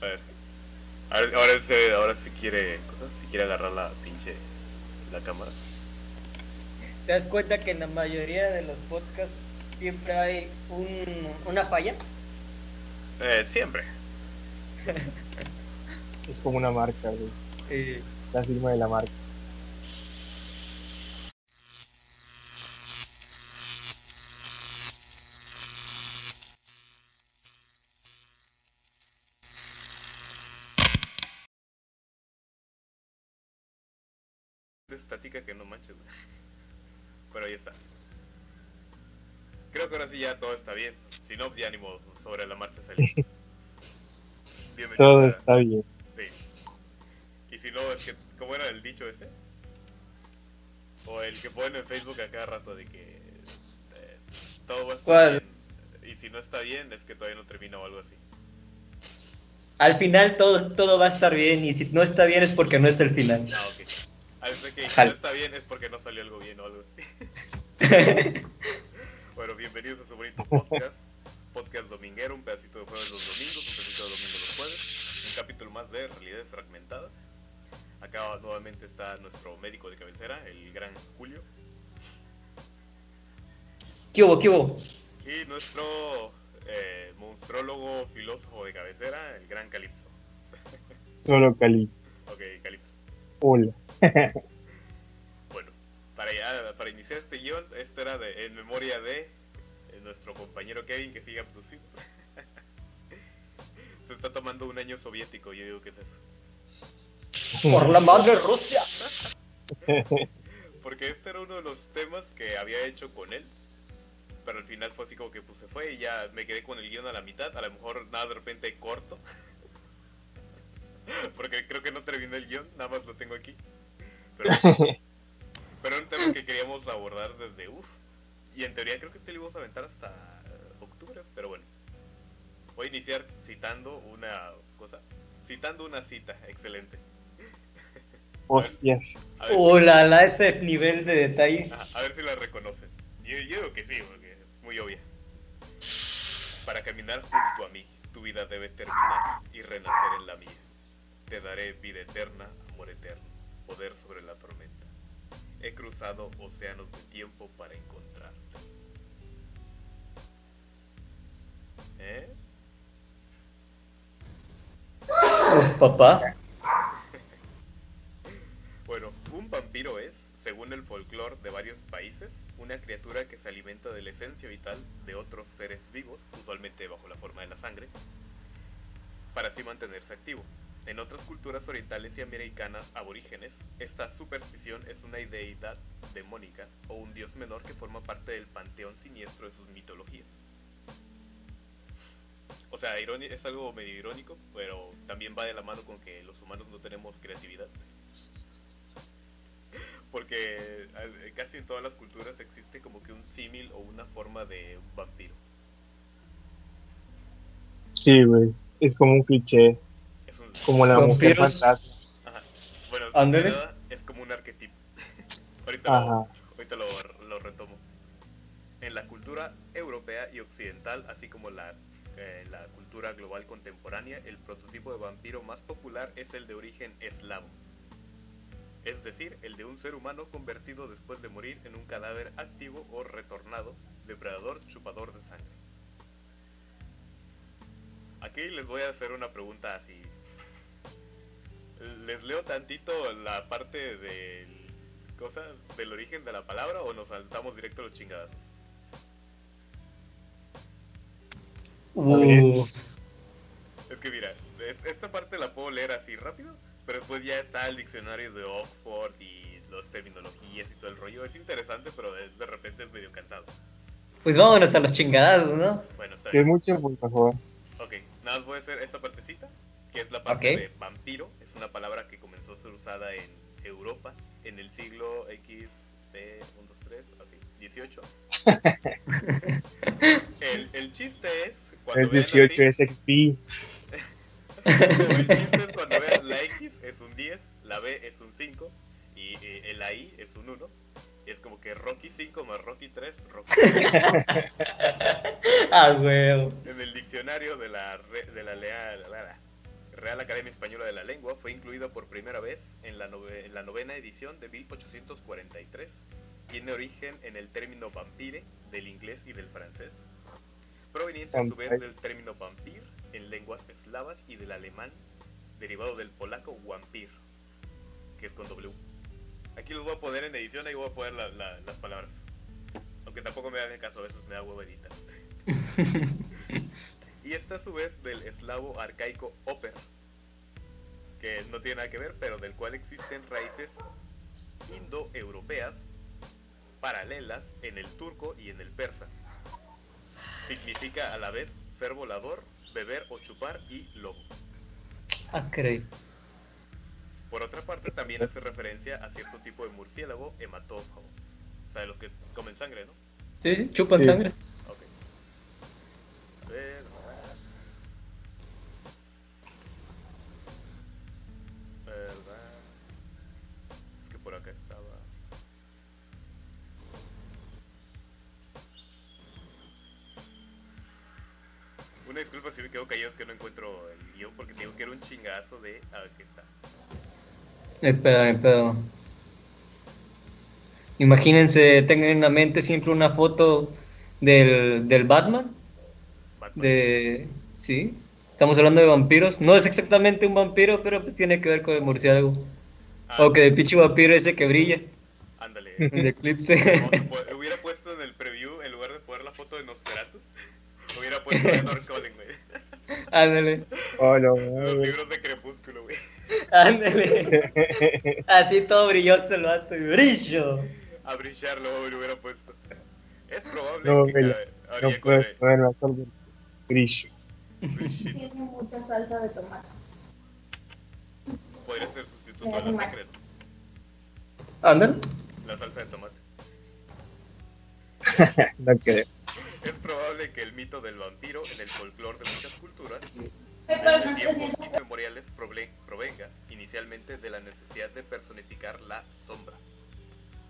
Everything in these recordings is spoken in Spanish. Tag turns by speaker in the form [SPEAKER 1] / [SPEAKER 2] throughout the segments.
[SPEAKER 1] A ver. Ahora, ahora, se, ahora si quiere, si quiere agarrar la pinche la cámara.
[SPEAKER 2] ¿Te das cuenta que en la mayoría de los podcasts siempre hay un, una falla?
[SPEAKER 1] Eh, siempre.
[SPEAKER 3] Es como una marca, güey.
[SPEAKER 2] Eh,
[SPEAKER 3] La firma de la marca.
[SPEAKER 1] Que no manches. güey. Pero ahí está. Creo que ahora sí ya todo está bien. Si no, ya ni modo. Sobre la marcha salimos. Bienvenidos
[SPEAKER 3] Todo
[SPEAKER 1] a-
[SPEAKER 3] está bien.
[SPEAKER 1] Sí. Y si no, es que, ¿cómo era el dicho ese? O el que ponen en Facebook a cada rato de que eh, todo va a estar
[SPEAKER 2] ¿Cuál?
[SPEAKER 1] bien. Y si no está bien, es que todavía no termina o algo así.
[SPEAKER 2] al final todo, todo va a estar bien y si no está bien es porque no es el final.
[SPEAKER 1] Ah, ok. A veces que no está bien es porque no salió algo bien o algo así. Bueno, bienvenidos a su bonito podcast. Podcast dominguero, un pedacito de jueves los domingos, un pedacito de domingo los jueves. Un capítulo más de Realidades Fragmentadas. Acá nuevamente está nuestro médico de cabecera, el gran Julio.
[SPEAKER 2] ¿Qué hubo, qué hubo?
[SPEAKER 1] Y nuestro eh, monstrólogo filósofo de cabecera, el gran Calipso.
[SPEAKER 3] Solo Cali.
[SPEAKER 1] Ok, Calipso.
[SPEAKER 3] Hola.
[SPEAKER 1] Bueno, para, ya- para iniciar este guion, esto era de, en memoria de eh, nuestro compañero Kevin que sigue abducido. Se está tomando un año soviético, yo digo que es eso.
[SPEAKER 2] Por la madre Rusia.
[SPEAKER 1] Porque este era uno de los temas que había hecho con él. Pero al final fue así como que pues se fue y ya me quedé con el guion a la mitad. A lo mejor nada de repente corto. Porque creo que no terminé el guion, nada más lo tengo aquí. Pero, pero era un tema que queríamos abordar desde uff. Y en teoría creo que este lo íbamos a aventar hasta eh, octubre, pero bueno. Voy a iniciar citando una cosa. Citando una cita, excelente.
[SPEAKER 3] Hostias.
[SPEAKER 1] Si-
[SPEAKER 2] Hola, la ese nivel de detalle.
[SPEAKER 1] Ajá, a ver si la reconocen. Yo, yo digo que sí, porque es muy obvia. Para caminar junto a mí, tu vida debe terminar y renacer en la mía. Te daré vida eterna, amor eterno, poder sobre la tormenta. He cruzado océanos de tiempo para encontrarte. ¿Eh?
[SPEAKER 2] Papá.
[SPEAKER 1] Bueno, un vampiro es, según el folclore de varios países, una criatura que se alimenta de la esencia vital de otros seres vivos, usualmente bajo la forma de la sangre, para así mantenerse activo. En otras culturas orientales y americanas aborígenes, esta superstición es una deidad demónica o un dios menor que forma parte del panteón siniestro de sus mitologías. O sea, es algo medio irónico, pero también va de la mano con que los humanos no tenemos creatividad. Porque eh, casi en todas las culturas existe como que un símil o una forma de un vampiro.
[SPEAKER 3] Sí, güey. Es como un cliché. Como la mujer fantasma.
[SPEAKER 1] ajá. Bueno, es como un arquetipo. ahorita lo,
[SPEAKER 3] Ajá.
[SPEAKER 1] ahorita lo, lo retomo. En la cultura europea y occidental, así como la, eh, la cultura global contemporánea, el prototipo de vampiro más popular es el de origen eslavo. Es decir, el de un ser humano convertido después de morir en un cadáver activo o retornado, depredador chupador de sangre. Aquí les voy a hacer una pregunta así. ¿Les leo tantito la parte del cosa del origen de la palabra o nos saltamos directo a los chingados?
[SPEAKER 2] Uh,
[SPEAKER 1] Es que mira, es- esta parte la puedo leer así rápido, pero después ya está el diccionario de Oxford y las terminologías y todo el rollo. Es interesante, pero de, de repente es medio cansado.
[SPEAKER 2] pues vámonos a los chingados, ¿no?
[SPEAKER 1] Bueno, está
[SPEAKER 3] Que es
[SPEAKER 1] bien.
[SPEAKER 3] mucho, por favor.
[SPEAKER 1] Ok, nada más voy a hacer esta partecita, que es la parte
[SPEAKER 2] Ok.
[SPEAKER 1] de vampiro. Una palabra que comenzó a ser usada en Europa en el siglo X, B, 1, 2, 3, ok, 18. el, el chiste es... Cuando
[SPEAKER 3] Es
[SPEAKER 1] vean
[SPEAKER 3] 18,
[SPEAKER 1] así-
[SPEAKER 3] es XP.
[SPEAKER 1] el chiste es cuando vean la X es un 10, la B es un 5 y eh, el AI es un 1. Y es como que Rocky 5 más Rocky 3, Rocky 3.
[SPEAKER 2] Ah, huevo.
[SPEAKER 1] En el diccionario de la, re- de la, la Real Academia Española de la Lengua fue incluida por primera vez en la, nove- en la novena edición de 1843. Tiene origen en el término vampire, del inglés y del francés, proveniente a su vez
[SPEAKER 3] Vampire.
[SPEAKER 1] del término vampir en lenguas eslavas y del alemán, derivado del polaco wampir, que es con W. Aquí los voy a poner en edición, ahí voy a poner la- la- las palabras. Aunque tampoco me hagan caso, eso me da huevo editar. y esta a su vez del eslavo arcaico oper, que no tiene nada que ver, pero del cual existen raíces indoeuropeas paralelas en el turco y en el persa. Significa a la vez ser volador, beber o chupar y lobo.
[SPEAKER 2] Ah, caray.
[SPEAKER 1] Por otra parte, también hace referencia a cierto tipo de murciélago hematófago. O sea, de los que comen sangre, ¿no?
[SPEAKER 2] Sí, chupan
[SPEAKER 3] Sí.
[SPEAKER 2] sangre.
[SPEAKER 1] Ok. A me quedo callado, es que no encuentro el guion porque te digo que era un chingazo de. A ver, aquí está.
[SPEAKER 2] El pedo, el pedo. Imagínense, tengan en la mente siempre una foto del, del Batman.
[SPEAKER 1] Batman.
[SPEAKER 2] De. Sí. Estamos hablando de vampiros. No es exactamente un vampiro, pero pues tiene que ver con el murciélago.
[SPEAKER 1] Ah,
[SPEAKER 2] O que de pinche vampiro ese que brilla.
[SPEAKER 1] Ándale.
[SPEAKER 2] El eclipse.
[SPEAKER 1] Hubiera puesto en el preview, en lugar de poner la foto de Nosferatu, hubiera puesto Cullen, güey.
[SPEAKER 2] Ándale.
[SPEAKER 3] Oh, no,
[SPEAKER 1] Los
[SPEAKER 3] güey.
[SPEAKER 1] libros de Crepúsculo, güey.
[SPEAKER 2] Ándale. Así todo brilloso el vato. y Brillo.
[SPEAKER 1] A brillarlo, lo hubiera puesto. Es probable
[SPEAKER 3] No,
[SPEAKER 1] que
[SPEAKER 3] No puedes
[SPEAKER 1] con
[SPEAKER 3] poner más algo grillo.
[SPEAKER 1] Brillito.
[SPEAKER 4] Tiene mucha salsa de tomate.
[SPEAKER 1] Podría ser sustituto a la ¿no?
[SPEAKER 2] Ándale.
[SPEAKER 1] La salsa de tomate.
[SPEAKER 3] No creo.
[SPEAKER 1] Es probable que el mito del vampiro en el folclore de muchas desde
[SPEAKER 4] no
[SPEAKER 1] tiempos inmemoriales provenga inicialmente de la necesidad de personificar la sombra,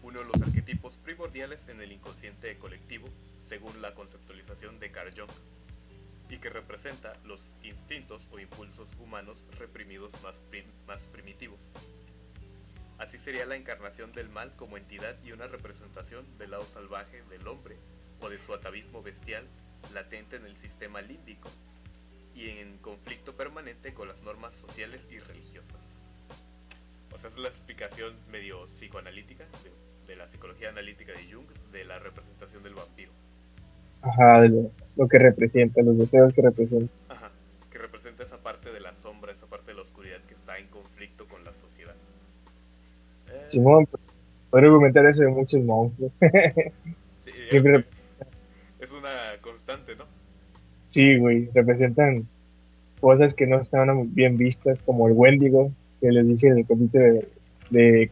[SPEAKER 1] uno de los arquetipos primordiales en el inconsciente colectivo, según la conceptualización de Carl Jung, y que representa los instintos o impulsos humanos reprimidos más, prim- más primitivos. Así sería la encarnación del mal como entidad y una representación del lado salvaje del hombre o de su atavismo bestial latente en el sistema límbico y en conflicto permanente con las normas sociales y religiosas. O sea, es la explicación medio psicoanalítica de, de la psicología analítica de Jung de la representación del vampiro.
[SPEAKER 3] Ajá, de lo, lo que representa, los deseos que representa.
[SPEAKER 1] Ajá, que representa esa parte de la sombra, esa parte de la oscuridad que está en conflicto con la sociedad. Eh,
[SPEAKER 3] Simón, pues, podría argumentar eso de muchos monstruos.
[SPEAKER 1] sí, es una constante, ¿no?
[SPEAKER 3] Sí, güey, representan cosas que no estaban bien vistas, como el Wendigo, que les dije en el capítulo de, de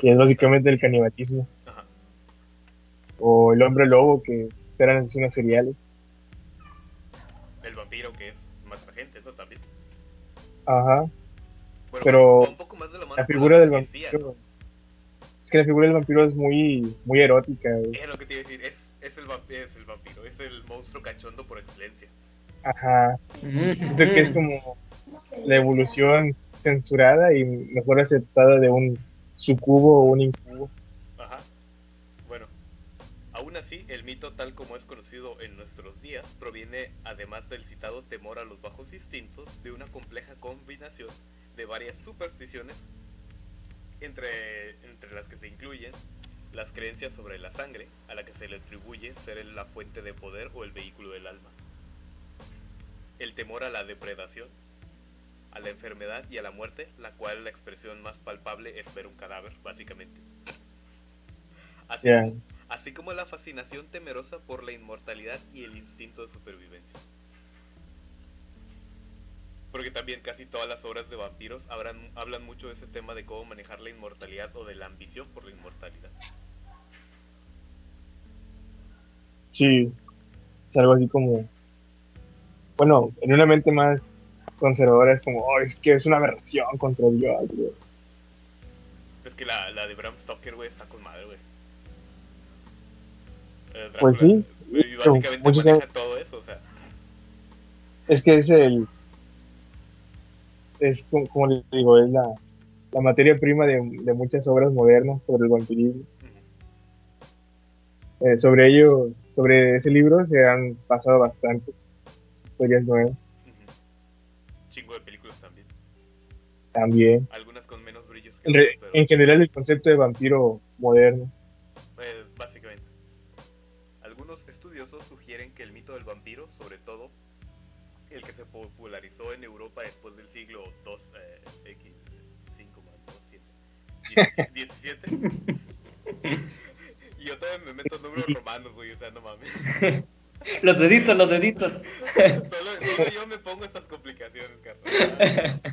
[SPEAKER 1] Que
[SPEAKER 3] es básicamente el canibalismo,
[SPEAKER 1] Ajá,
[SPEAKER 3] o el hombre lobo, que eran asesinos seriales.
[SPEAKER 1] el vampiro que es mata gente, ¿no? También.
[SPEAKER 3] Ajá,
[SPEAKER 1] Bueno,
[SPEAKER 3] Pero
[SPEAKER 1] un poco más de la
[SPEAKER 3] figura del vampiro. Es que la figura del vampiro es muy, muy erótica, güey.
[SPEAKER 1] Es lo que te iba a decir, es, es, el vampiro, es el vampiro, es el monstruo cachondo por excelencia.
[SPEAKER 3] Ajá, siento que es como la evolución censurada y mejor aceptada de un sucubo o un incubo.
[SPEAKER 1] Ajá. Bueno, aún así, el mito tal como es conocido en nuestros días proviene, además del citado temor a los bajos instintos, de una compleja combinación de varias supersticiones, entre, entre las que se incluyen las creencias sobre la sangre, a la que se le atribuye ser la fuente de poder o el vehículo del alma, el temor a la depredación, a la enfermedad y a la muerte, la cual la expresión más palpable es ver un cadáver, básicamente. Así, así como la fascinación temerosa por la inmortalidad y el instinto de supervivencia. Porque también casi todas las obras de vampiros hablan, hablan mucho de ese tema de cómo manejar la inmortalidad o de la ambición por la inmortalidad.
[SPEAKER 3] Sí, es algo así como, bueno, en una mente más conservadora es como, oh, es que es una aberración contra Dios, güey.
[SPEAKER 1] Es que la, la de Bram Stoker, güey, está con madre, güey.
[SPEAKER 3] Pues sí,
[SPEAKER 1] básicamente
[SPEAKER 3] muchos
[SPEAKER 1] maneja todo eso, o sea.
[SPEAKER 3] Es que es el, es como, como le digo, es la, la materia prima de, de muchas obras modernas sobre el vampirismo. Eh, sobre ello, sobre ese libro se han pasado bastantes historias nuevas.
[SPEAKER 1] Chingo de películas también.
[SPEAKER 3] también.
[SPEAKER 1] Algunas con menos brillos que
[SPEAKER 3] En, re-
[SPEAKER 1] pero
[SPEAKER 3] en general el concepto de vampiro moderno.
[SPEAKER 1] eh, básicamente. Algunos estudiosos sugieren que el mito del vampiro, sobre todo el que se popularizó en Europa siglo 2 eh, X 5 más 2, 7, 17. y yo todavía me meto números romanos, güey, o sea, no mames.
[SPEAKER 2] Los deditos, los deditos.
[SPEAKER 1] Solo, solo yo me pongo estas complicaciones, carnal.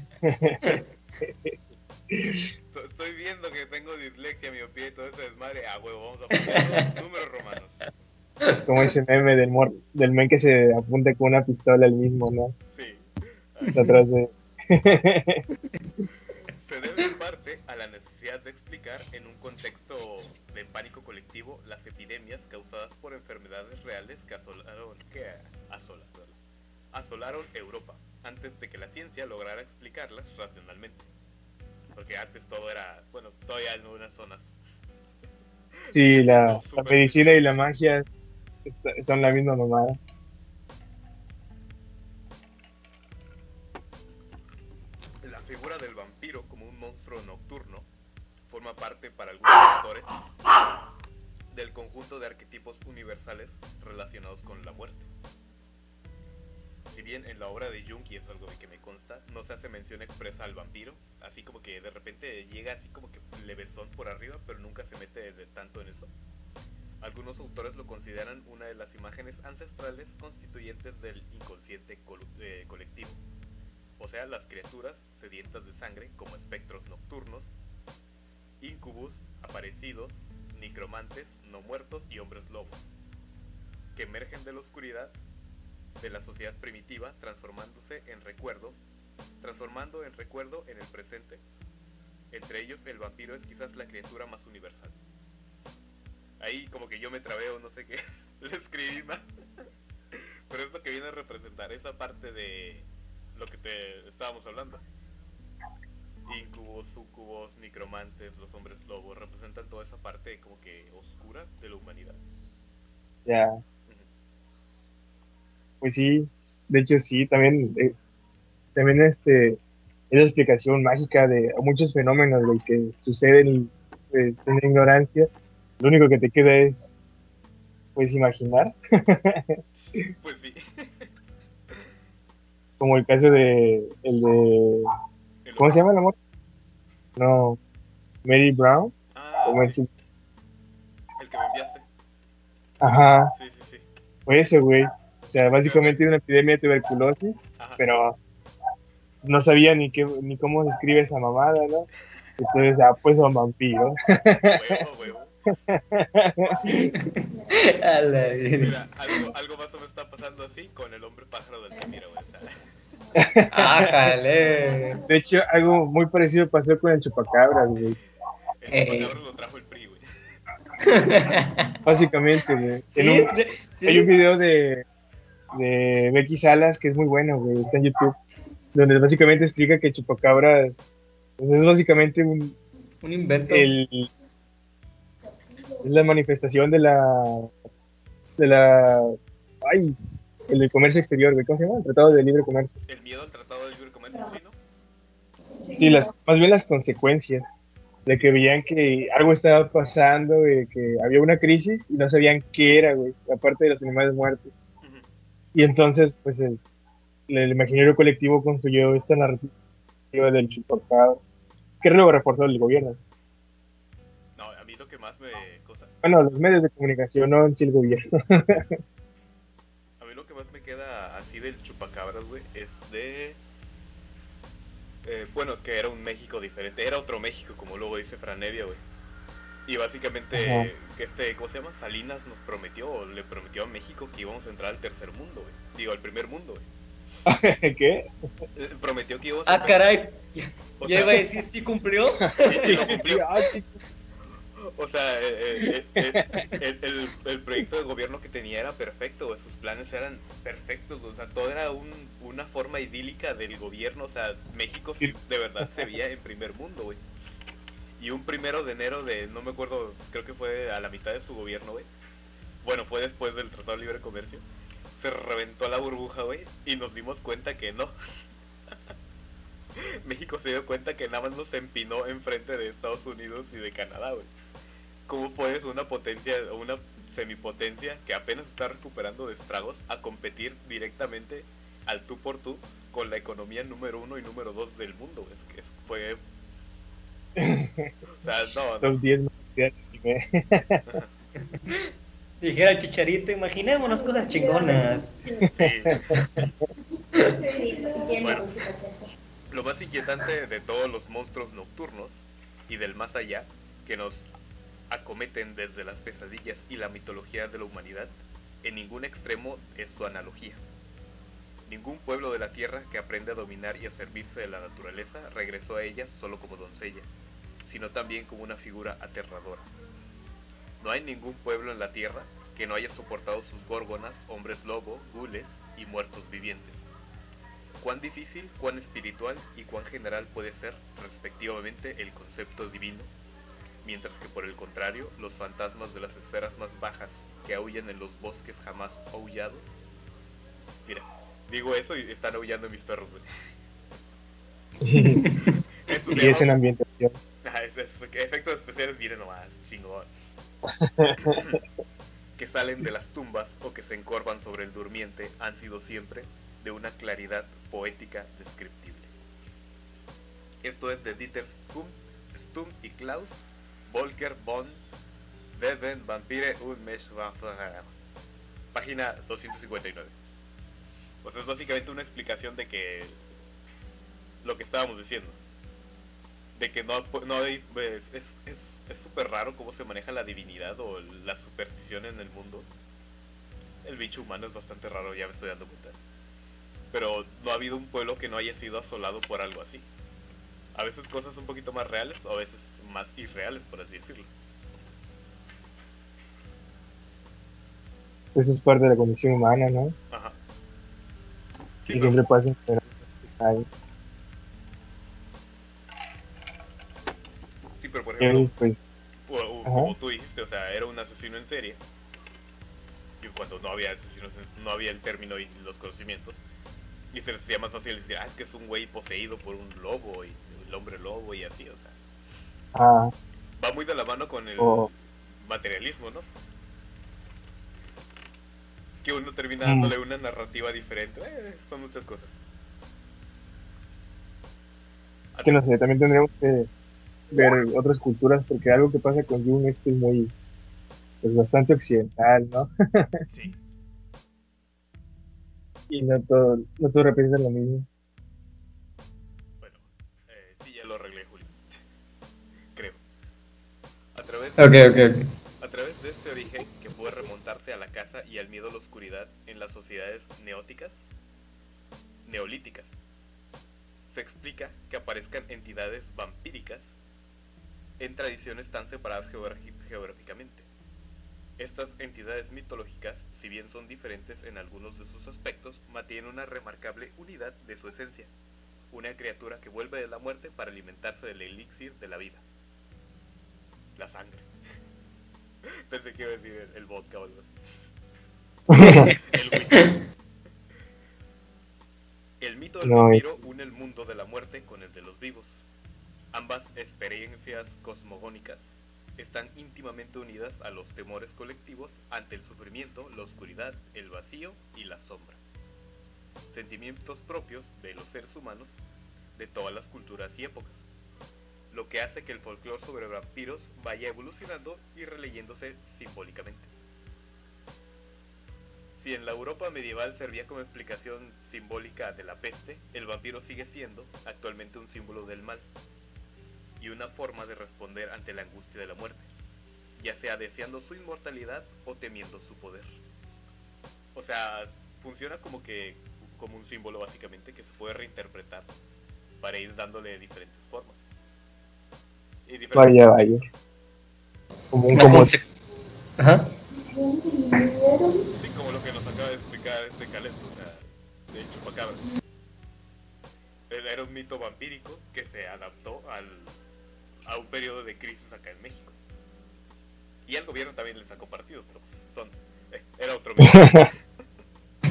[SPEAKER 1] Esto- Estoy viendo que tengo dislexia, miopía y todo ese desmadre. Ah, huevo, vamos a poner números romanos.
[SPEAKER 3] Es como ese meme del, mor- del men que se apunta con una pistola al mismo, ¿no?
[SPEAKER 1] Sí.
[SPEAKER 3] Atrás de...
[SPEAKER 1] Se debe en parte a la necesidad de explicar en un contexto de pánico colectivo las epidemias causadas por enfermedades reales que asolaron, que asolaron, asolaron Europa antes de que la ciencia lograra explicarlas racionalmente. Porque antes todo era, bueno, todavía en unas zonas.
[SPEAKER 3] Sí, la, medicina y la magia son la misma mamada.
[SPEAKER 1] La figura del vampiro como un monstruo nocturno forma parte para algunos autores del conjunto de arquetipos universales relacionados con la muerte. Si bien en la obra de Jung, y es algo que me consta, no se hace mención expresa al vampiro, así como que de repente llega así como que levesón por arriba, pero nunca se mete de tanto en eso. Algunos autores lo consideran una de las imágenes ancestrales constituyentes del inconsciente eh, colectivo o sea, las criaturas sedientas de sangre como espectros nocturnos, incubus, aparecidos, necromantes, no muertos y hombres lobo, que emergen de la oscuridad de la sociedad primitiva transformándose en recuerdo, transformando en recuerdo en el presente. Entre ellos el vampiro es quizás la criatura más universal. Ahí como que yo me trabé o no sé qué, le escribí mal. Pero es lo que viene a representar esa parte de lo que te estábamos hablando. Incubos, sucubos, necromantes, los hombres lobos representan toda esa parte como que oscura de la humanidad.
[SPEAKER 3] Ya. Pues sí, de hecho sí, también, eh, también este, es la explicación mágica de muchos fenómenos güey, que suceden pues, en la ignorancia, lo único que te queda es, pues, imaginar,
[SPEAKER 1] Pues sí.
[SPEAKER 3] Como el caso de, el de, ¿cómo se llama el amor? No, Mary Brown,
[SPEAKER 1] Ah,
[SPEAKER 3] o Mercy,
[SPEAKER 1] el que me enviaste.
[SPEAKER 3] ajá,
[SPEAKER 1] Sí, sí, sí.
[SPEAKER 3] fue ese, güey, o sea, básicamente una epidemia de tuberculosis,
[SPEAKER 1] Ajá.
[SPEAKER 3] pero no sabía ni qué, ni cómo se escribe esa mamada, ¿no? Entonces, ah, pues un vampiro.
[SPEAKER 1] Huevo, huevo. Mira, algo, algo más o menos está pasando así con el hombre pájaro del Tamira, güey. O sea,
[SPEAKER 2] Ájale.
[SPEAKER 3] De hecho, algo muy parecido pasó con el chupacabras, güey.
[SPEAKER 1] el
[SPEAKER 2] Eh.
[SPEAKER 1] chupacabra lo trajo el PRI, güey.
[SPEAKER 3] Básicamente, güey.
[SPEAKER 2] Sí,
[SPEAKER 3] En un-
[SPEAKER 2] sí.
[SPEAKER 3] Hay un video de, de Becky Salas que es muy bueno, güey. Está en YouTube. Donde básicamente explica que el chupacabras pues, es básicamente un,
[SPEAKER 2] Un invento.
[SPEAKER 3] el, la manifestación de la de la ay el del comercio exterior güey. ¿cómo se llama? el tratado de libre comercio
[SPEAKER 1] El miedo al tratado del libre comercio, ¿sí, no?
[SPEAKER 3] sí las más bien las consecuencias de que veían que algo estaba pasando de que había una crisis y no sabían qué era güey aparte de los animales muertos y entonces pues el, el imaginario colectivo construyó esta narrativa del chupacabra que luego reforzó el gobierno
[SPEAKER 1] más me... Cosa,
[SPEAKER 3] bueno los medios de comunicación no en sí el gobierno
[SPEAKER 1] a mí lo que más me queda así del chupacabras, güey, es de... eh, bueno, es que era un México diferente, era otro México, como luego dice Franevia, güey. Y básicamente,
[SPEAKER 3] Ajá.
[SPEAKER 1] este, ¿cómo se llama? Salinas nos prometió, o le prometió a México que íbamos a entrar al tercer mundo, güey. Digo, al primer mundo, güey.
[SPEAKER 3] ¿qué?
[SPEAKER 1] Eh, prometió que íbamos a
[SPEAKER 2] Ah, caray.
[SPEAKER 1] O
[SPEAKER 2] Ya
[SPEAKER 1] sea,
[SPEAKER 2] iba a decir, sí cumplió.
[SPEAKER 1] lo cumplió.
[SPEAKER 3] Ah, qué-
[SPEAKER 1] O sea, eh, eh, eh, el, el- el proyecto de gobierno que tenía era perfecto, sus planes eran perfectos, o sea, todo era un, una forma idílica del gobierno, o sea, México sí de verdad se veía en primer mundo, güey. Y un primero de enero de, no me acuerdo, creo que fue a la mitad de su gobierno, güey. Bueno, fue después del Tratado de Libre Comercio. Se reventó la burbuja, güey, y nos dimos cuenta que no. México se dio cuenta que nada más nos empinó enfrente de Estados Unidos y de Canadá, güey. ¿Cómo puedes una potencia, una semipotencia que apenas está recuperando de estragos a competir directamente al tú por tú con la economía número uno y número dos del mundo? Es que es- fue... O sea, no, no.
[SPEAKER 3] Los 10 más de anime.
[SPEAKER 2] Dijera Chicharito, imaginémonos cosas chingonas.
[SPEAKER 1] Sí. Bueno. Lo más inquietante de todos los monstruos nocturnos y del más allá que nos acometen desde las pesadillas y la mitología de la humanidad, en ningún extremo es su analogía. Ningún pueblo de la tierra que aprende a dominar y a servirse de la naturaleza regresó a ella solo como doncella, sino también como una figura aterradora. No hay ningún pueblo en la tierra que no haya soportado sus górgonas, hombres lobo, gules y muertos vivientes cuán difícil, cuán espiritual y cuán general puede ser, respectivamente, el concepto divino, mientras que por el contrario, los fantasmas de las esferas más bajas que aullan en los bosques jamás aullados. Mira, digo eso y están aullando mis perros, güey. Eso
[SPEAKER 3] y es en ambientación.
[SPEAKER 1] Es- es- efectos especiales, miren nomás, chingón. que salen de las tumbas o que se encorvan sobre el durmiente han sido siempre de una claridad poética descriptible. Esto es de Dieter Stum, Stum y Klaus, Volker von Beben Vampire und Mensch Página 259. O sea, es básicamente una explicación de que lo que estábamos diciendo de que no, no pues, es es es súper raro cómo se maneja la divinidad o la superstición en el mundo. El bicho humano es bastante raro, ya me estoy dando cuenta. Pero no ha habido un pueblo que no haya sido asolado por algo así. A veces cosas un poquito más reales o a veces más irreales, por así decirlo.
[SPEAKER 3] Eso es parte de la condición humana, ¿no?
[SPEAKER 1] Ajá. Sí,
[SPEAKER 3] y
[SPEAKER 1] pero-
[SPEAKER 3] siempre pasa en
[SPEAKER 1] sí, pero por ejemplo,
[SPEAKER 3] ahí, pues,
[SPEAKER 1] o- o-
[SPEAKER 3] Ajá.
[SPEAKER 1] como tú dijiste, o sea, era un asesino en serie. Y cuando no había asesinos, no había el término y los conocimientos. Y se les hacía más fácil decir, ah, es que es un güey poseído por un lobo y el hombre lobo y así, o sea.
[SPEAKER 3] ah,
[SPEAKER 1] Va muy de la mano con el
[SPEAKER 3] o
[SPEAKER 1] materialismo, ¿no? Que uno termina
[SPEAKER 3] Mm.
[SPEAKER 1] dándole una narrativa diferente. Eh, son muchas cosas.
[SPEAKER 3] es que no sé, también tendríamos que ver otras culturas, porque algo que pasa con Jung es que es muy, pues bastante occidental, ¿no?
[SPEAKER 1] Sí.
[SPEAKER 3] Y no todo, no todo representa lo mismo.
[SPEAKER 1] A través de este origen que puede remontarse a la casa y al miedo a la oscuridad en las sociedades neóticas, neolíticas, se explica que aparezcan entidades vampíricas en tradiciones tan separadas geográficamente. Estas entidades mitológicas, si bien son diferentes en algunos de sus aspectos, mantienen una remarcable unidad de su esencia, una criatura que vuelve de la muerte para alimentarse del elixir de la vida, la sangre. Pensé que iba a decir el, el vodka o algo así. El. El mito del vampiro une el mundo de la muerte con el de los vivos. Ambas experiencias cosmogónicas están íntimamente unidas a los temores colectivos ante el sufrimiento, la oscuridad, el vacío y la sombra. Sentimientos propios de los seres humanos de todas las culturas y épocas lo que hace que el folclore sobre vampiros vaya evolucionando y releyéndose simbólicamente. Si en la Europa medieval servía como explicación simbólica de la peste, el vampiro sigue siendo actualmente un símbolo del mal y una forma de responder ante la angustia de la muerte, ya sea deseando su inmortalidad o temiendo su poder. O sea, funciona como que como un símbolo básicamente que se puede reinterpretar para ir dándole diferentes formas. Y
[SPEAKER 3] Vaya, vaya. como un como
[SPEAKER 2] conse- Ajá.
[SPEAKER 1] Sí, como lo que nos acaba de explicar este Calento, o sea, de chupacabras. Él Era un mito vampírico que se adaptó al, a un periodo de crisis acá en México. Y al gobierno también les ha compartido, pero son... eh, era otro mito.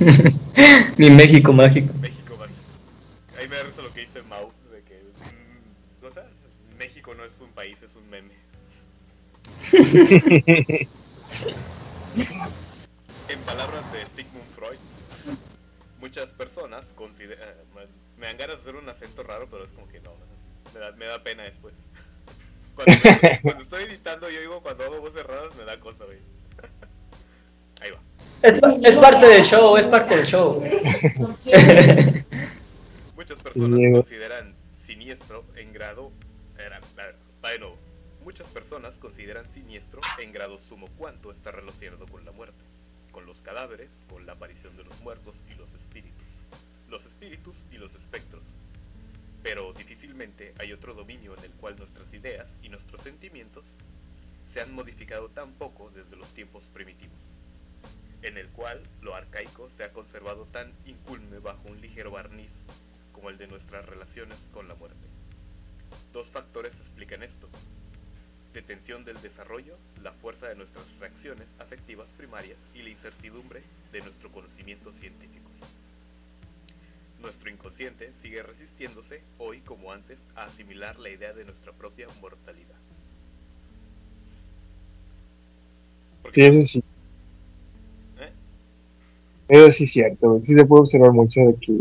[SPEAKER 2] Mi México mágico.
[SPEAKER 1] México país, es un meme. En palabras de Sigmund Freud, muchas personas consideran... me dan ganas de hacer un acento raro, pero es como que no, me da, me da pena después. Cuando, me- cuando estoy editando, yo digo, cuando hago voces raras, me da cosa, güey. Ahí va.
[SPEAKER 2] Es, es parte del show, es parte del show.
[SPEAKER 1] Muchas personas consideran siniestro en grado. Nuevo. Muchas personas consideran siniestro en grado sumo cuanto está relacionado con la muerte, con los cadáveres, con la aparición de los muertos y los espíritus. Los espíritus y los espectros. Pero difícilmente hay otro dominio en el cual nuestras ideas y nuestros sentimientos se han modificado tan poco desde los tiempos primitivos en el cual lo arcaico se ha conservado tan inculme bajo un ligero barniz como el de nuestras relaciones con la muerte. Dos factores explican esto. Detención del desarrollo, la fuerza de nuestras reacciones afectivas primarias y la incertidumbre de nuestro conocimiento científico. Nuestro inconsciente sigue resistiéndose, hoy como antes, a asimilar la idea de nuestra propia mortalidad.
[SPEAKER 3] Sí, eso sí.
[SPEAKER 1] ¿Eh?
[SPEAKER 3] Eso sí es cierto. Sí se puede observar mucho de que...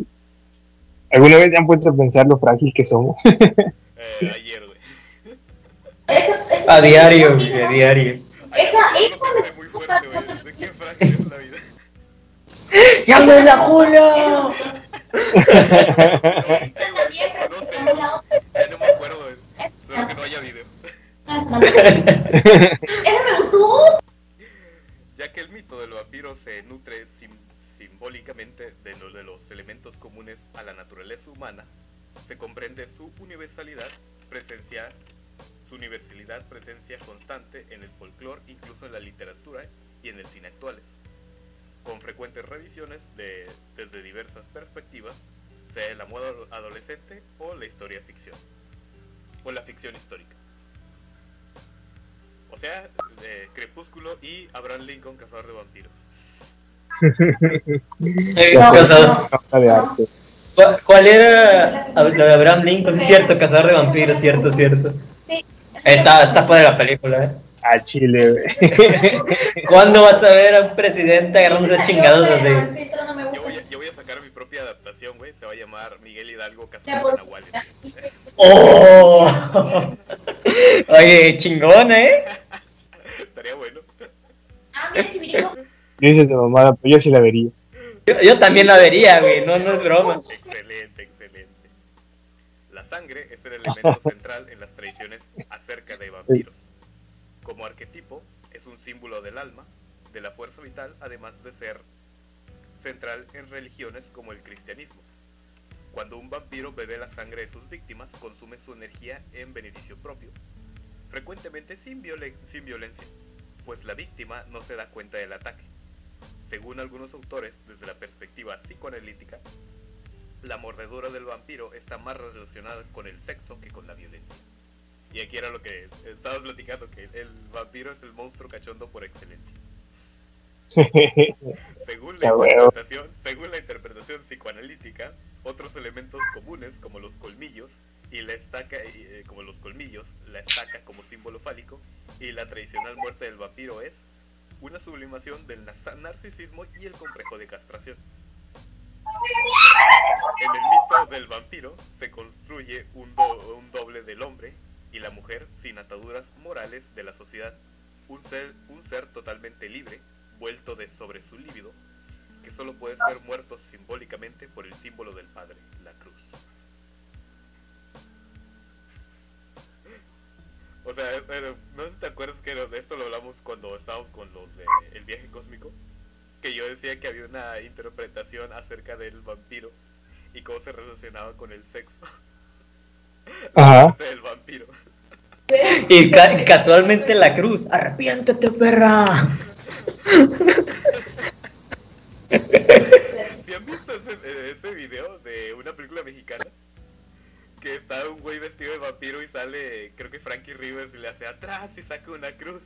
[SPEAKER 3] ¿Alguna vez se han puesto a pensar lo frágil que somos?
[SPEAKER 1] Eh, ayer, güey.
[SPEAKER 4] Esa- esa-
[SPEAKER 2] A diario, güey, a diario.
[SPEAKER 4] Esa- esa-
[SPEAKER 1] pensé muy fuerte, güey. De qué frágil es la vida.
[SPEAKER 2] ¡Ya me la
[SPEAKER 1] güey. Espero que no haya video.
[SPEAKER 4] Esa me gustó.
[SPEAKER 1] Ya que el mito del vampiro se nutre sim- simbólicamente de, lo- de los elementos comunes a la naturaleza humana, se comprende su universalidad, presencia, su universalidad, presencia constante en el folclore, incluso en la literatura y en el cine actuales, con frecuentes revisiones de, desde diversas perspectivas, sea el amor ado- adolescente o la historia ficción, o la ficción histórica. O sea, Crepúsculo y Abraham Lincoln, cazador de vampiros.
[SPEAKER 2] Eh, ¿Cuál, cuál era lo de Abraham Lincoln? Sí, es cierto, cazador de vampiros, cierto, cierto.
[SPEAKER 4] Sí.
[SPEAKER 2] Está, está padre la película, ¿eh?
[SPEAKER 3] A Chile, güey.
[SPEAKER 2] ¿Cuándo vas a ver a un presidente agarrándose a chingados así?
[SPEAKER 1] Yo
[SPEAKER 4] gusta.
[SPEAKER 1] voy, a, yo voy a sacar mi propia adaptación, güey. Se va a llamar Miguel Hidalgo, cazador de nahuales.
[SPEAKER 2] ¡Oh! Oye, chingón, ¿eh?
[SPEAKER 1] Estaría bueno.
[SPEAKER 4] Ah, mira, Chivirico.
[SPEAKER 3] Dices de mamada, pero yo sí la vería.
[SPEAKER 2] Yo, yo también la vería, güey, no, no es broma.
[SPEAKER 1] Excelente, excelente. La el elemento central en las tradiciones acerca de vampiros. Como arquetipo, es un símbolo del alma, de la fuerza vital, además de ser central en religiones como el cristianismo. Cuando un vampiro bebe la sangre de sus víctimas, consume su energía en beneficio propio, frecuentemente sin, violen- sin violencia, pues la víctima no se da cuenta del ataque. Según algunos autores, desde la perspectiva psicoanalítica, la mordedura del vampiro está más relacionada con el sexo que con la violencia. Y aquí era lo que estaba platicando, que el vampiro es el monstruo cachondo por excelencia. Según la, interpretación, según la interpretación psicoanalítica, otros elementos comunes como los colmillos y la estaca, eh, como los colmillos, la estaca como símbolo fálico y la tradicional muerte del vampiro es una sublimación del narcisismo y el complejo de castración. En el mito del vampiro se construye un, do- un doble del hombre y la mujer sin ataduras morales de la sociedad, un ser, un ser totalmente libre, vuelto de sobre su líbido, que solo puede ser muerto simbólicamente por el símbolo del padre, la cruz. O sea, eh, eh, no sé si te acuerdas que de esto lo hablamos cuando estábamos con los de El viaje cósmico, que yo decía que había una interpretación acerca del vampiro y cómo se relacionaba con el sexo.
[SPEAKER 3] Ajá.
[SPEAKER 1] del vampiro.
[SPEAKER 2] Y ca- casualmente la cruz. Arrepiéntete, perra.
[SPEAKER 1] ¿Sí han visto ese, eh, ese video de una película mexicana? Que está un güey vestido de vampiro y sale, creo que Frankie Rivers y le hace atrás y saca una cruz.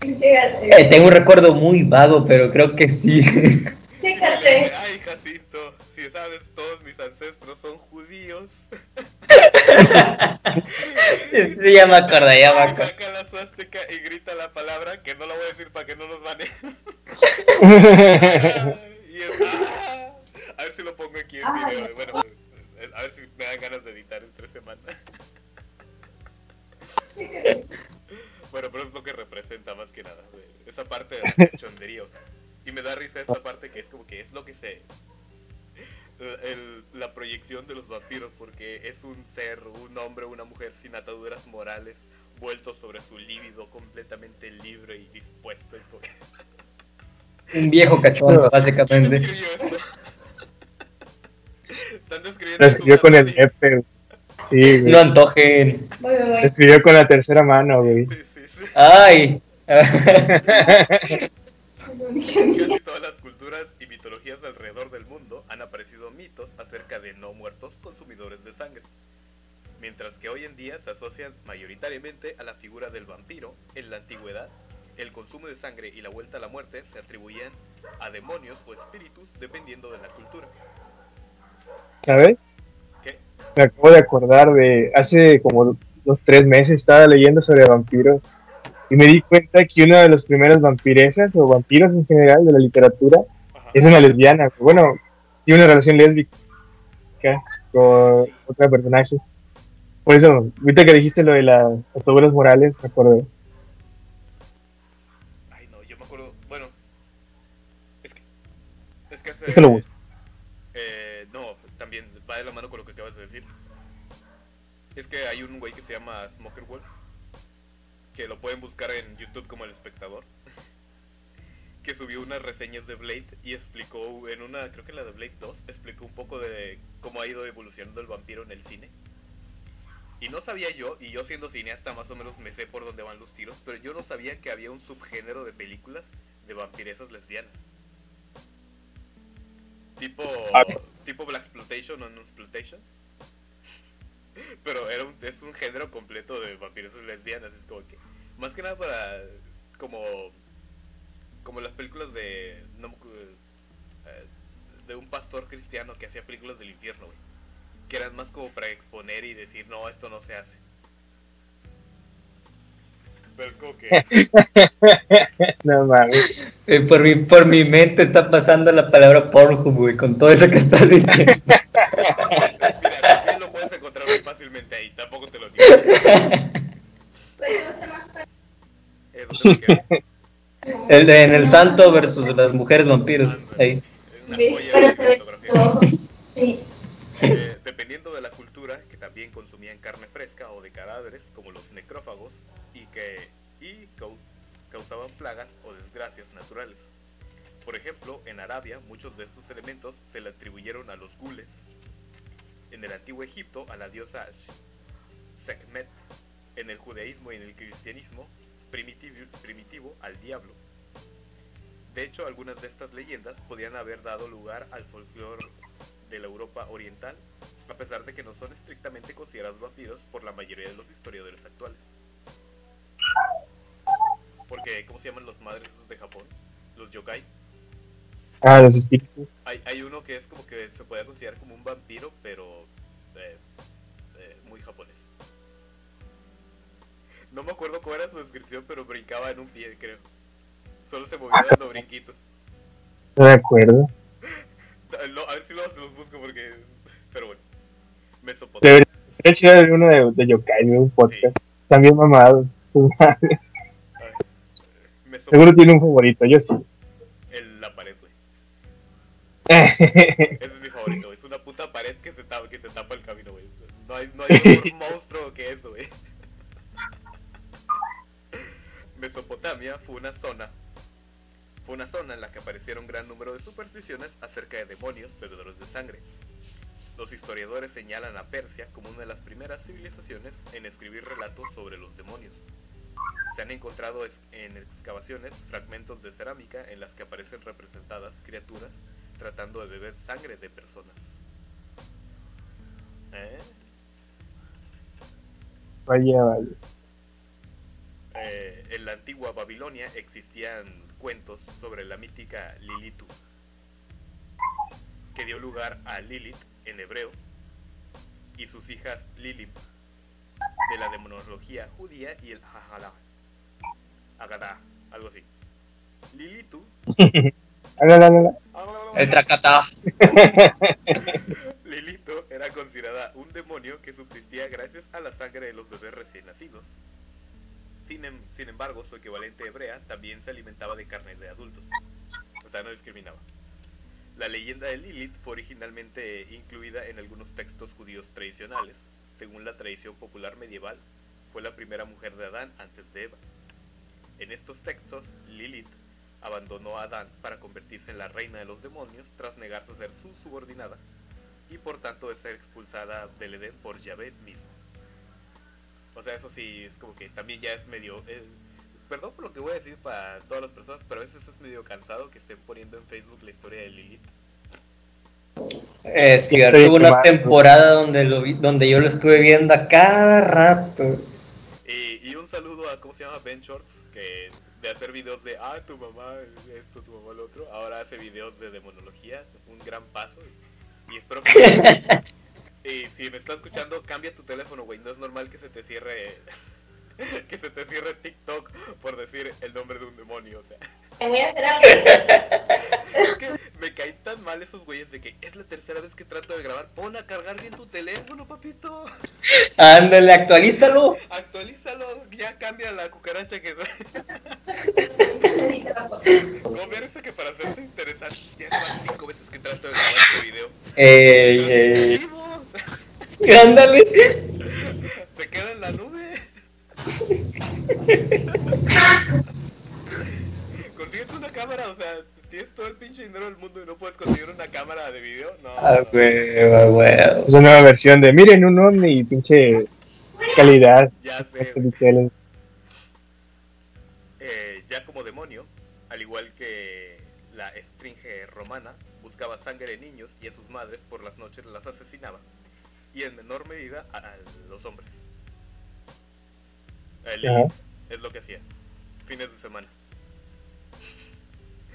[SPEAKER 2] Eh, tengo un recuerdo muy vago, pero creo que sí.
[SPEAKER 4] Chécate.
[SPEAKER 1] Ay, Jacinto, si sabes, todos mis ancestros son judíos.
[SPEAKER 2] Sí, ya me acordé, ya me acordé.
[SPEAKER 1] saca la suástica y grita la palabra que no la voy a decir para que no nos y es, "Ah". A ver si lo pongo aquí en
[SPEAKER 4] Ay.
[SPEAKER 1] video. Bueno, eh, a ver si me dan ganas de editar en tres semanas. Bueno, pero es lo que representa más que nada. Esa parte de la chondería, o sea. Y me da risa esta parte que es como que es lo que se. el- la proyección de los vampiros, porque es un ser, un hombre una mujer sin ataduras morales, vuelto sobre su líbido, completamente libre y dispuesto. Es como que,
[SPEAKER 2] Un viejo
[SPEAKER 1] ¿Quién
[SPEAKER 2] básicamente.
[SPEAKER 1] Están describiendo.
[SPEAKER 3] Lo escribió con el güey. Sí, güey.
[SPEAKER 2] No antojen.
[SPEAKER 3] Lo escribió con la tercera mano, güey.
[SPEAKER 1] Sí.
[SPEAKER 2] Ay.
[SPEAKER 1] Casi todas las culturas y mitologías alrededor del mundo han aparecido mitos acerca de no muertos consumidores de sangre. Mientras que hoy en día se asocian mayoritariamente a la figura del vampiro, en la antigüedad, el consumo de sangre y la vuelta a la muerte se atribuían a demonios o espíritus dependiendo de la cultura.
[SPEAKER 3] ¿Sabes?
[SPEAKER 1] ¿Qué?
[SPEAKER 3] Me acabo de acordar de hace como dos, tres meses estaba leyendo sobre vampiros y me di cuenta que una de las primeras vampiresas o vampiros en general de la literatura
[SPEAKER 1] Ajá.
[SPEAKER 3] es una lesbiana. Bueno, tiene una relación lésbica con otra personaje. Por eso, ahorita que dijiste lo de las ataduras morales, me acordé.
[SPEAKER 1] Ay, no, yo me acuerdo. Bueno, es que. Es que hace.
[SPEAKER 3] Déjalo.
[SPEAKER 1] Eh, no, también va de la mano con lo que acabas de decir. Es que hay un güey que se llama Smoker Wolf. Que lo pueden buscar en YouTube como el espectador. Que subió unas reseñas de Blade y explicó en una, creo que la de Blade 2, explicó un poco de cómo ha ido evolucionando el vampiro en el cine. Y no sabía yo, y yo siendo cineasta más o menos me sé por dónde van los tiros, pero yo no sabía que había un subgénero de películas de vampiresas lesbianas. Tipo,
[SPEAKER 3] Ah.
[SPEAKER 1] tipo Black Exploitation o Non-Exploitation. Pero era un, es un género completo de vampiresas lesbianas, es como que, más que nada para, como, como las películas de, no, eh, de un pastor cristiano que hacía películas del infierno, güey. Que eran más como para exponer y decir, no, esto no se hace. Pero es como que...
[SPEAKER 3] No mames.
[SPEAKER 2] Eh, Por mi, por mi mente está pasando la palabra Pornhub, güey, con todo eso que estás diciendo.
[SPEAKER 1] Mira, también lo puedes encontrar muy fácilmente ahí, tampoco te lo digo.
[SPEAKER 4] Pues te
[SPEAKER 2] El de en el santo versus las mujeres vampiros.
[SPEAKER 1] Eh, dependiendo de la cultura, que también consumían carne fresca o de cadáveres, como los necrófagos, y que y cau- causaban plagas o desgracias naturales. Por ejemplo, en Arabia muchos de estos elementos se le atribuyeron a los gules. En el antiguo Egipto a la diosa Sekhmet. En el judaísmo y en el cristianismo primitivo, primitivo al diablo. De hecho, algunas de estas leyendas podían haber dado lugar al folclore de la Europa oriental, a pesar de que no son estrictamente considerados vampiros por la mayoría de los historiadores actuales. Porque, ¿cómo se llaman los madres de Japón? Los yokai.
[SPEAKER 3] Ah, los espíritus.
[SPEAKER 1] Hay, hay uno que es como que se puede considerar como un vampiro, pero eh, eh, muy japonés. No me acuerdo cuál era su descripción, pero brincaba en un pie, creo. Solo se movía dando brinquitos.
[SPEAKER 3] No me acuerdo.
[SPEAKER 1] No, a ver si los, los busco porque... Pero bueno. Mesopotamia.
[SPEAKER 3] Debería chido uno de, de Yokai, de un podcast. Están bien mamados. Su madre.
[SPEAKER 1] Mesopotamia.
[SPEAKER 3] Seguro tiene un favorito, yo sí.
[SPEAKER 1] El, la pared, güey. Ese es mi favorito, güey. Es una puta pared que, se tapa, que te tapa el camino, güey. No hay, no hay mejor monstruo que eso, güey. Mesopotamia fue una zona. Fue una zona en la que aparecieron un gran número de supersticiones acerca de demonios bebedores de sangre. Los historiadores señalan a Persia como una de las primeras civilizaciones en escribir relatos sobre los demonios. Se han encontrado en excavaciones fragmentos de cerámica en las que aparecen representadas criaturas tratando de beber sangre de personas. ¿Eh?
[SPEAKER 3] Vaya, vale.
[SPEAKER 1] Eh, en la antigua Babilonia existían cuentos sobre la mítica Lilitu, que dio lugar a Lilith en hebreo y sus hijas Lilim, de la demonología judía y el Hajala, Agadá, algo así. Lilitu.
[SPEAKER 2] El tracatá.
[SPEAKER 1] Lilito era considerada un demonio que subsistía gracias a la sangre de los bebés recién nacidos. Sin, em- sin embargo, su equivalente hebrea también se alimentaba de carne de adultos. O sea, no discriminaba. La leyenda de Lilith fue originalmente incluida en algunos textos judíos tradicionales. Según la tradición popular medieval, fue la primera mujer de Adán antes de Eva. En estos textos, Lilith abandonó a Adán para convertirse en la reina de los demonios tras negarse a ser su subordinada y por tanto de ser expulsada del Edén por Yahvé mismo. O sea, eso sí, es como que también ya es medio... eh, perdón por lo que voy a decir para todas las personas, pero a veces es medio cansado que estén poniendo en Facebook la historia de Lilith.
[SPEAKER 2] Es cierto,
[SPEAKER 3] Estoy
[SPEAKER 2] hubo una temporada donde, lo vi- donde yo lo estuve viendo a cada rato.
[SPEAKER 1] Y, y un saludo a, ¿cómo se llama? Ben Shorts, que de hacer videos de, ah, tu mamá esto, tu mamá lo otro, ahora hace videos de demonología, un gran paso. Y, y espero que... y si me estás escuchando, cambia tu teléfono, güey, no es normal que se te cierre... que se te cierre TikTok por decir el nombre de un demonio, o sea.
[SPEAKER 4] Te voy a hacer algo.
[SPEAKER 1] Es que me caen tan mal esos güeyes de que es la tercera vez que trato de grabar. Pon a cargar bien tu teléfono, papito.
[SPEAKER 2] Ándale, actualízalo.
[SPEAKER 1] Actualízalo, ya cambia la cucaracha que
[SPEAKER 4] foto.
[SPEAKER 1] Conversa que para hacerse interesante ya van cinco veces que trato de grabar este video.
[SPEAKER 2] Ey,
[SPEAKER 1] sigue
[SPEAKER 2] ey. Ándale.
[SPEAKER 1] Se queda en la nube. Consíguete una cámara, o sea, tienes todo el pinche dinero del mundo y no puedes conseguir una cámara de video. No,
[SPEAKER 2] Ah, huevo, huevo.
[SPEAKER 3] Es una nueva versión de miren un ovni y pinche calidad.
[SPEAKER 1] ya sé.
[SPEAKER 3] este.
[SPEAKER 1] Eh, ya como demonio, al igual que la esfinge romana, buscaba sangre de niños y a sus madres por las noches las asesinaba. Y en menor medida a, a los hombres. Lilith es lo que hacía. Fines de semana.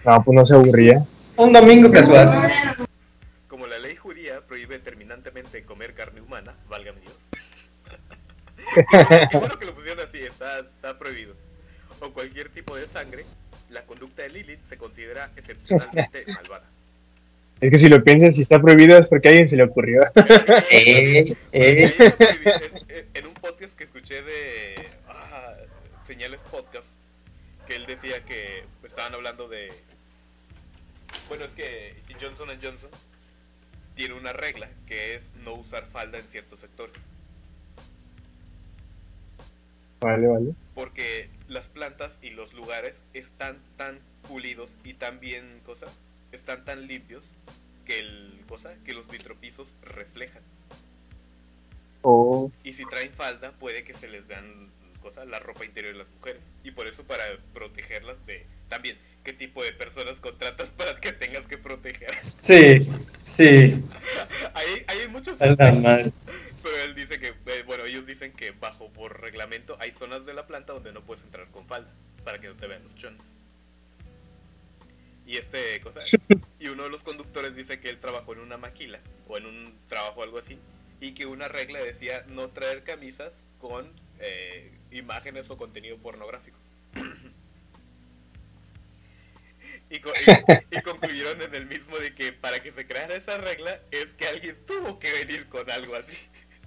[SPEAKER 3] No, pues no se aburría.
[SPEAKER 2] Un domingo casual.
[SPEAKER 1] Como la ley judía prohíbe terminantemente comer carne humana, válgame Dios. Qué bueno que lo pusieron así, está, está prohibido. O cualquier tipo de sangre, la conducta de Lilith se considera excepcionalmente malvada.
[SPEAKER 3] Es que si lo piensas, si está prohibido es porque a alguien se le ocurrió.
[SPEAKER 1] Prohibi- en- En un podcast que escuché de ah, Señales Podcast, que él decía que estaban hablando de... Bueno, es que Johnson Johnson tiene una regla que es no usar falda en ciertos sectores.
[SPEAKER 3] Vale, vale.
[SPEAKER 1] Porque las plantas y los lugares están tan pulidos y tan bien, cosa, están tan limpios que el, cosa, que los vitropisos reflejan.
[SPEAKER 3] Oh,
[SPEAKER 1] Y si traen falda, puede que se les vean cosa, la ropa interior de las mujeres. Y por eso para protegerlas de... También, ¿qué tipo de personas contratas para que tengas que proteger?
[SPEAKER 2] Sí, sí.
[SPEAKER 1] hay, hay muchos... Pero él dice que, eh, bueno, ellos dicen que bajo por reglamento hay zonas de la planta donde no puedes entrar con falda para que no te vean los chones. Y este cosa, y uno de los conductores dice que él trabajó en una maquila o en un trabajo algo así y que una regla decía no traer camisas con eh, imágenes o contenido pornográfico. Y, co- y- y concluyeron en el mismo de que para que se creara esa regla es que alguien tuvo que venir con algo así.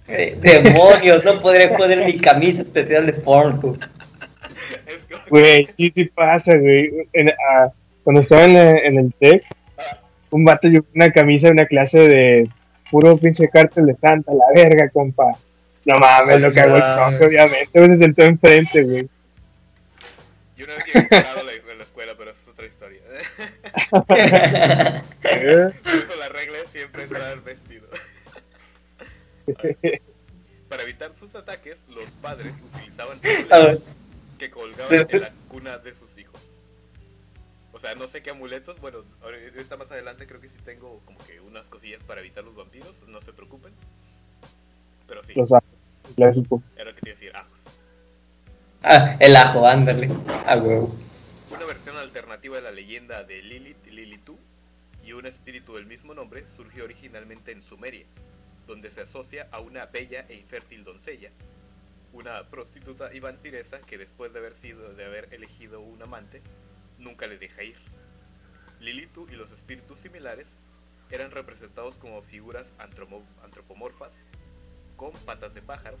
[SPEAKER 2] Eh, Demonios, no podré poner mi camisa especial de Pornhub.
[SPEAKER 1] Que-
[SPEAKER 3] güey, sí, sí pasa, güey. En- ah, cuando estaba en, la- en el TEC, un vato llevó una camisa de una clase de puro pinche cártel de Santa, la verga, compa. No mames, lo que hago el profe, obviamente. Pues se sentó enfrente, güey.
[SPEAKER 1] Yo una vez llegué cagado a la, en la escuela, pero esa es otra historia.
[SPEAKER 3] Eh,
[SPEAKER 1] Por eso la regla es siempre entrar vestido. Para evitar sus ataques, los padres utilizaban que colgaban en la cuna de sus sea, no sé qué amuletos, bueno, ahorita más adelante creo que sí tengo como que unas cosillas para evitar los vampiros, no se preocupen. Pero sí,
[SPEAKER 3] Los ajos, clásico.
[SPEAKER 1] era lo que te iba a decir, ajos.
[SPEAKER 2] Ah, el ajo, ándale. Ah, huevo.
[SPEAKER 1] Una versión alternativa de la leyenda de Lilith, Lilitu, y un espíritu del mismo nombre surgió originalmente en Sumeria, donde se asocia a una bella e infértil doncella, una prostituta y vampiresa que después de haber sido de haber elegido un amante, nunca le deja ir. Lilitu y los espíritus similares eran representados como figuras antropomorfas, con patas de pájaro,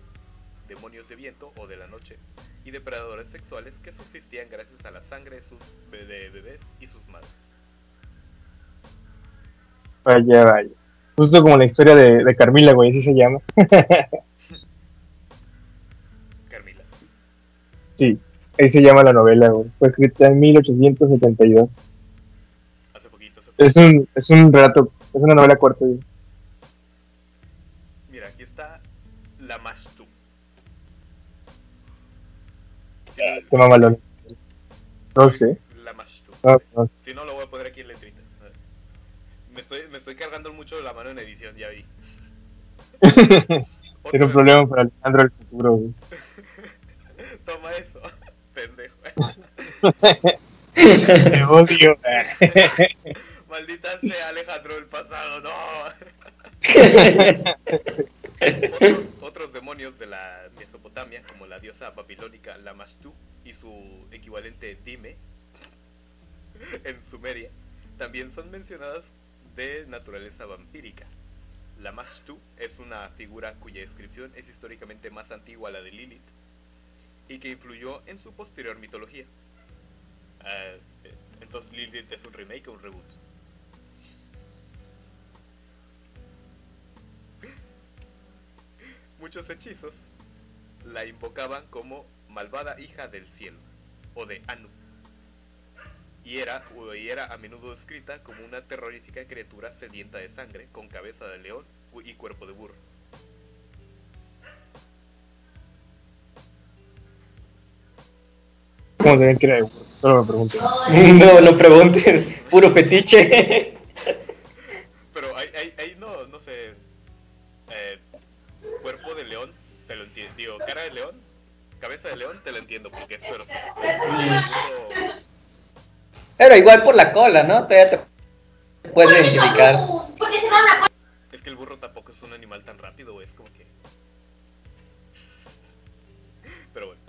[SPEAKER 1] demonios de viento o de la noche, y depredadores sexuales que subsistían gracias a la sangre de sus bebés y sus madres.
[SPEAKER 3] Vaya, vaya. Justo como la historia de, de Carmila, güey, así se llama.
[SPEAKER 1] Carmila.
[SPEAKER 3] Sí, ahí se llama la novela, güey. Fue escrita en 1872.
[SPEAKER 1] Hace poquito. hace
[SPEAKER 3] Es un, es un relato, es una novela corta, güey.
[SPEAKER 1] Mira, aquí está la Mashtu. Si
[SPEAKER 3] Este mamalón. No sé.
[SPEAKER 1] La.
[SPEAKER 3] No, no.
[SPEAKER 1] Si no, lo voy a poner aquí en letritas. Me estoy, me estoy cargando mucho la mano en edición, ya vi.
[SPEAKER 3] Tiene un problema para Alejandro del futuro, güey.
[SPEAKER 1] Toma eso, pendejo.
[SPEAKER 3] Te odio.
[SPEAKER 1] Maldita sea Alejandro del pasado, no. otros, otros demonios de la Mesopotamia, como la diosa babilónica Lamashtu y su equivalente Dime en Sumeria, también son mencionadas de naturaleza vampírica. Lamashtu es una figura cuya descripción es históricamente más antigua a la de Lilith y que influyó en su posterior mitología. Ah, eh, entonces Lilith es un remake o un reboot. Muchos hechizos la invocaban como malvada hija del cielo o de Anu. Y era, y era a menudo descrita como una terrorífica criatura sedienta de sangre con cabeza de león y cuerpo de burro.
[SPEAKER 3] ¿Cómo se ven que era de burro? Solo me pregunto.
[SPEAKER 2] No, no preguntes. Puro fetiche.
[SPEAKER 1] Pero ahí, ahí, ahí no, no sé. eh, cuerpo de león, te lo entiendo. Digo, cara de león, cabeza de león, te lo entiendo porque es pero
[SPEAKER 2] Pero igual por la cola, ¿no? Todavía te puedes identificar.
[SPEAKER 4] Porque se van a
[SPEAKER 1] Es que el burro tampoco es un animal tan rápido, es como que. Pero bueno.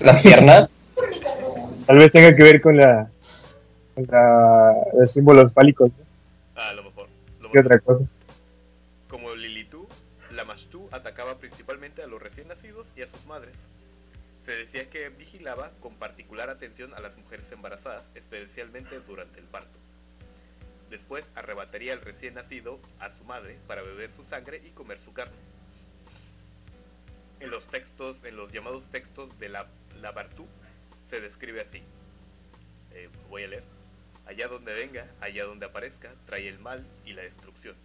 [SPEAKER 2] Las piernas.
[SPEAKER 3] Tal vez tenga que ver con la, con la los símbolos fálicos, ¿no?
[SPEAKER 1] Ah, a lo mejor. lo
[SPEAKER 3] ¿Qué
[SPEAKER 1] mejor.
[SPEAKER 3] otra cosa?
[SPEAKER 1] Como Lilitú, la Mashtu atacaba principalmente a los recién nacidos y a sus madres. Se decía que vigilaba con particular atención a las mujeres embarazadas, especialmente durante el parto. Después arrebataría al recién nacido a su madre para beber su sangre y comer su carne. En los textos, en los llamados textos de la, la Bartú, se describe así. Eh, voy a leer. Allá donde venga, allá donde aparezca, trae el mal y la destrucción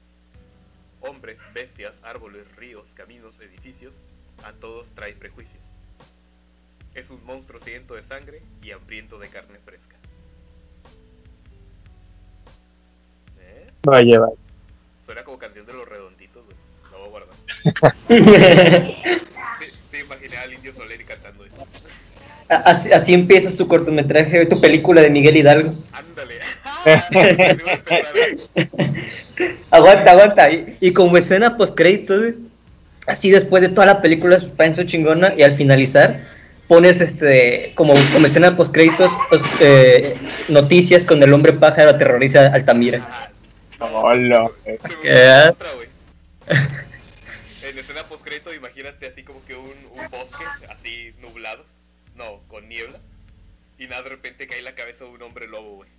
[SPEAKER 1] hombres, bestias, árboles, ríos, caminos, edificios, a todos trae prejuicios. Es un monstruo sediento de sangre y hambriento de carne fresca. ¿Eh?
[SPEAKER 3] Vaya, vaya.
[SPEAKER 1] Suena como canción de los redonditos, güey. La voy a guardar. Imaginé al indio Soleri cantando eso.
[SPEAKER 2] Así, así empiezas tu cortometraje, tu película de Miguel Hidalgo.
[SPEAKER 1] Ándale.
[SPEAKER 2] Aguanta, aguanta. Y, y como escena post créditos, así después de toda la película de suspenso chingona y al finalizar pones este como, como escena post créditos noticias con el hombre pájaro aterroriza a Altamira.
[SPEAKER 3] Hola.
[SPEAKER 1] Se me
[SPEAKER 2] ¿Qué?
[SPEAKER 1] ocurrió otra, güey. En escena postcrédito, imagínate así como que un, un bosque así nublado, no, con niebla, y nada, de repente cae la cabeza de un hombre lobo, güey.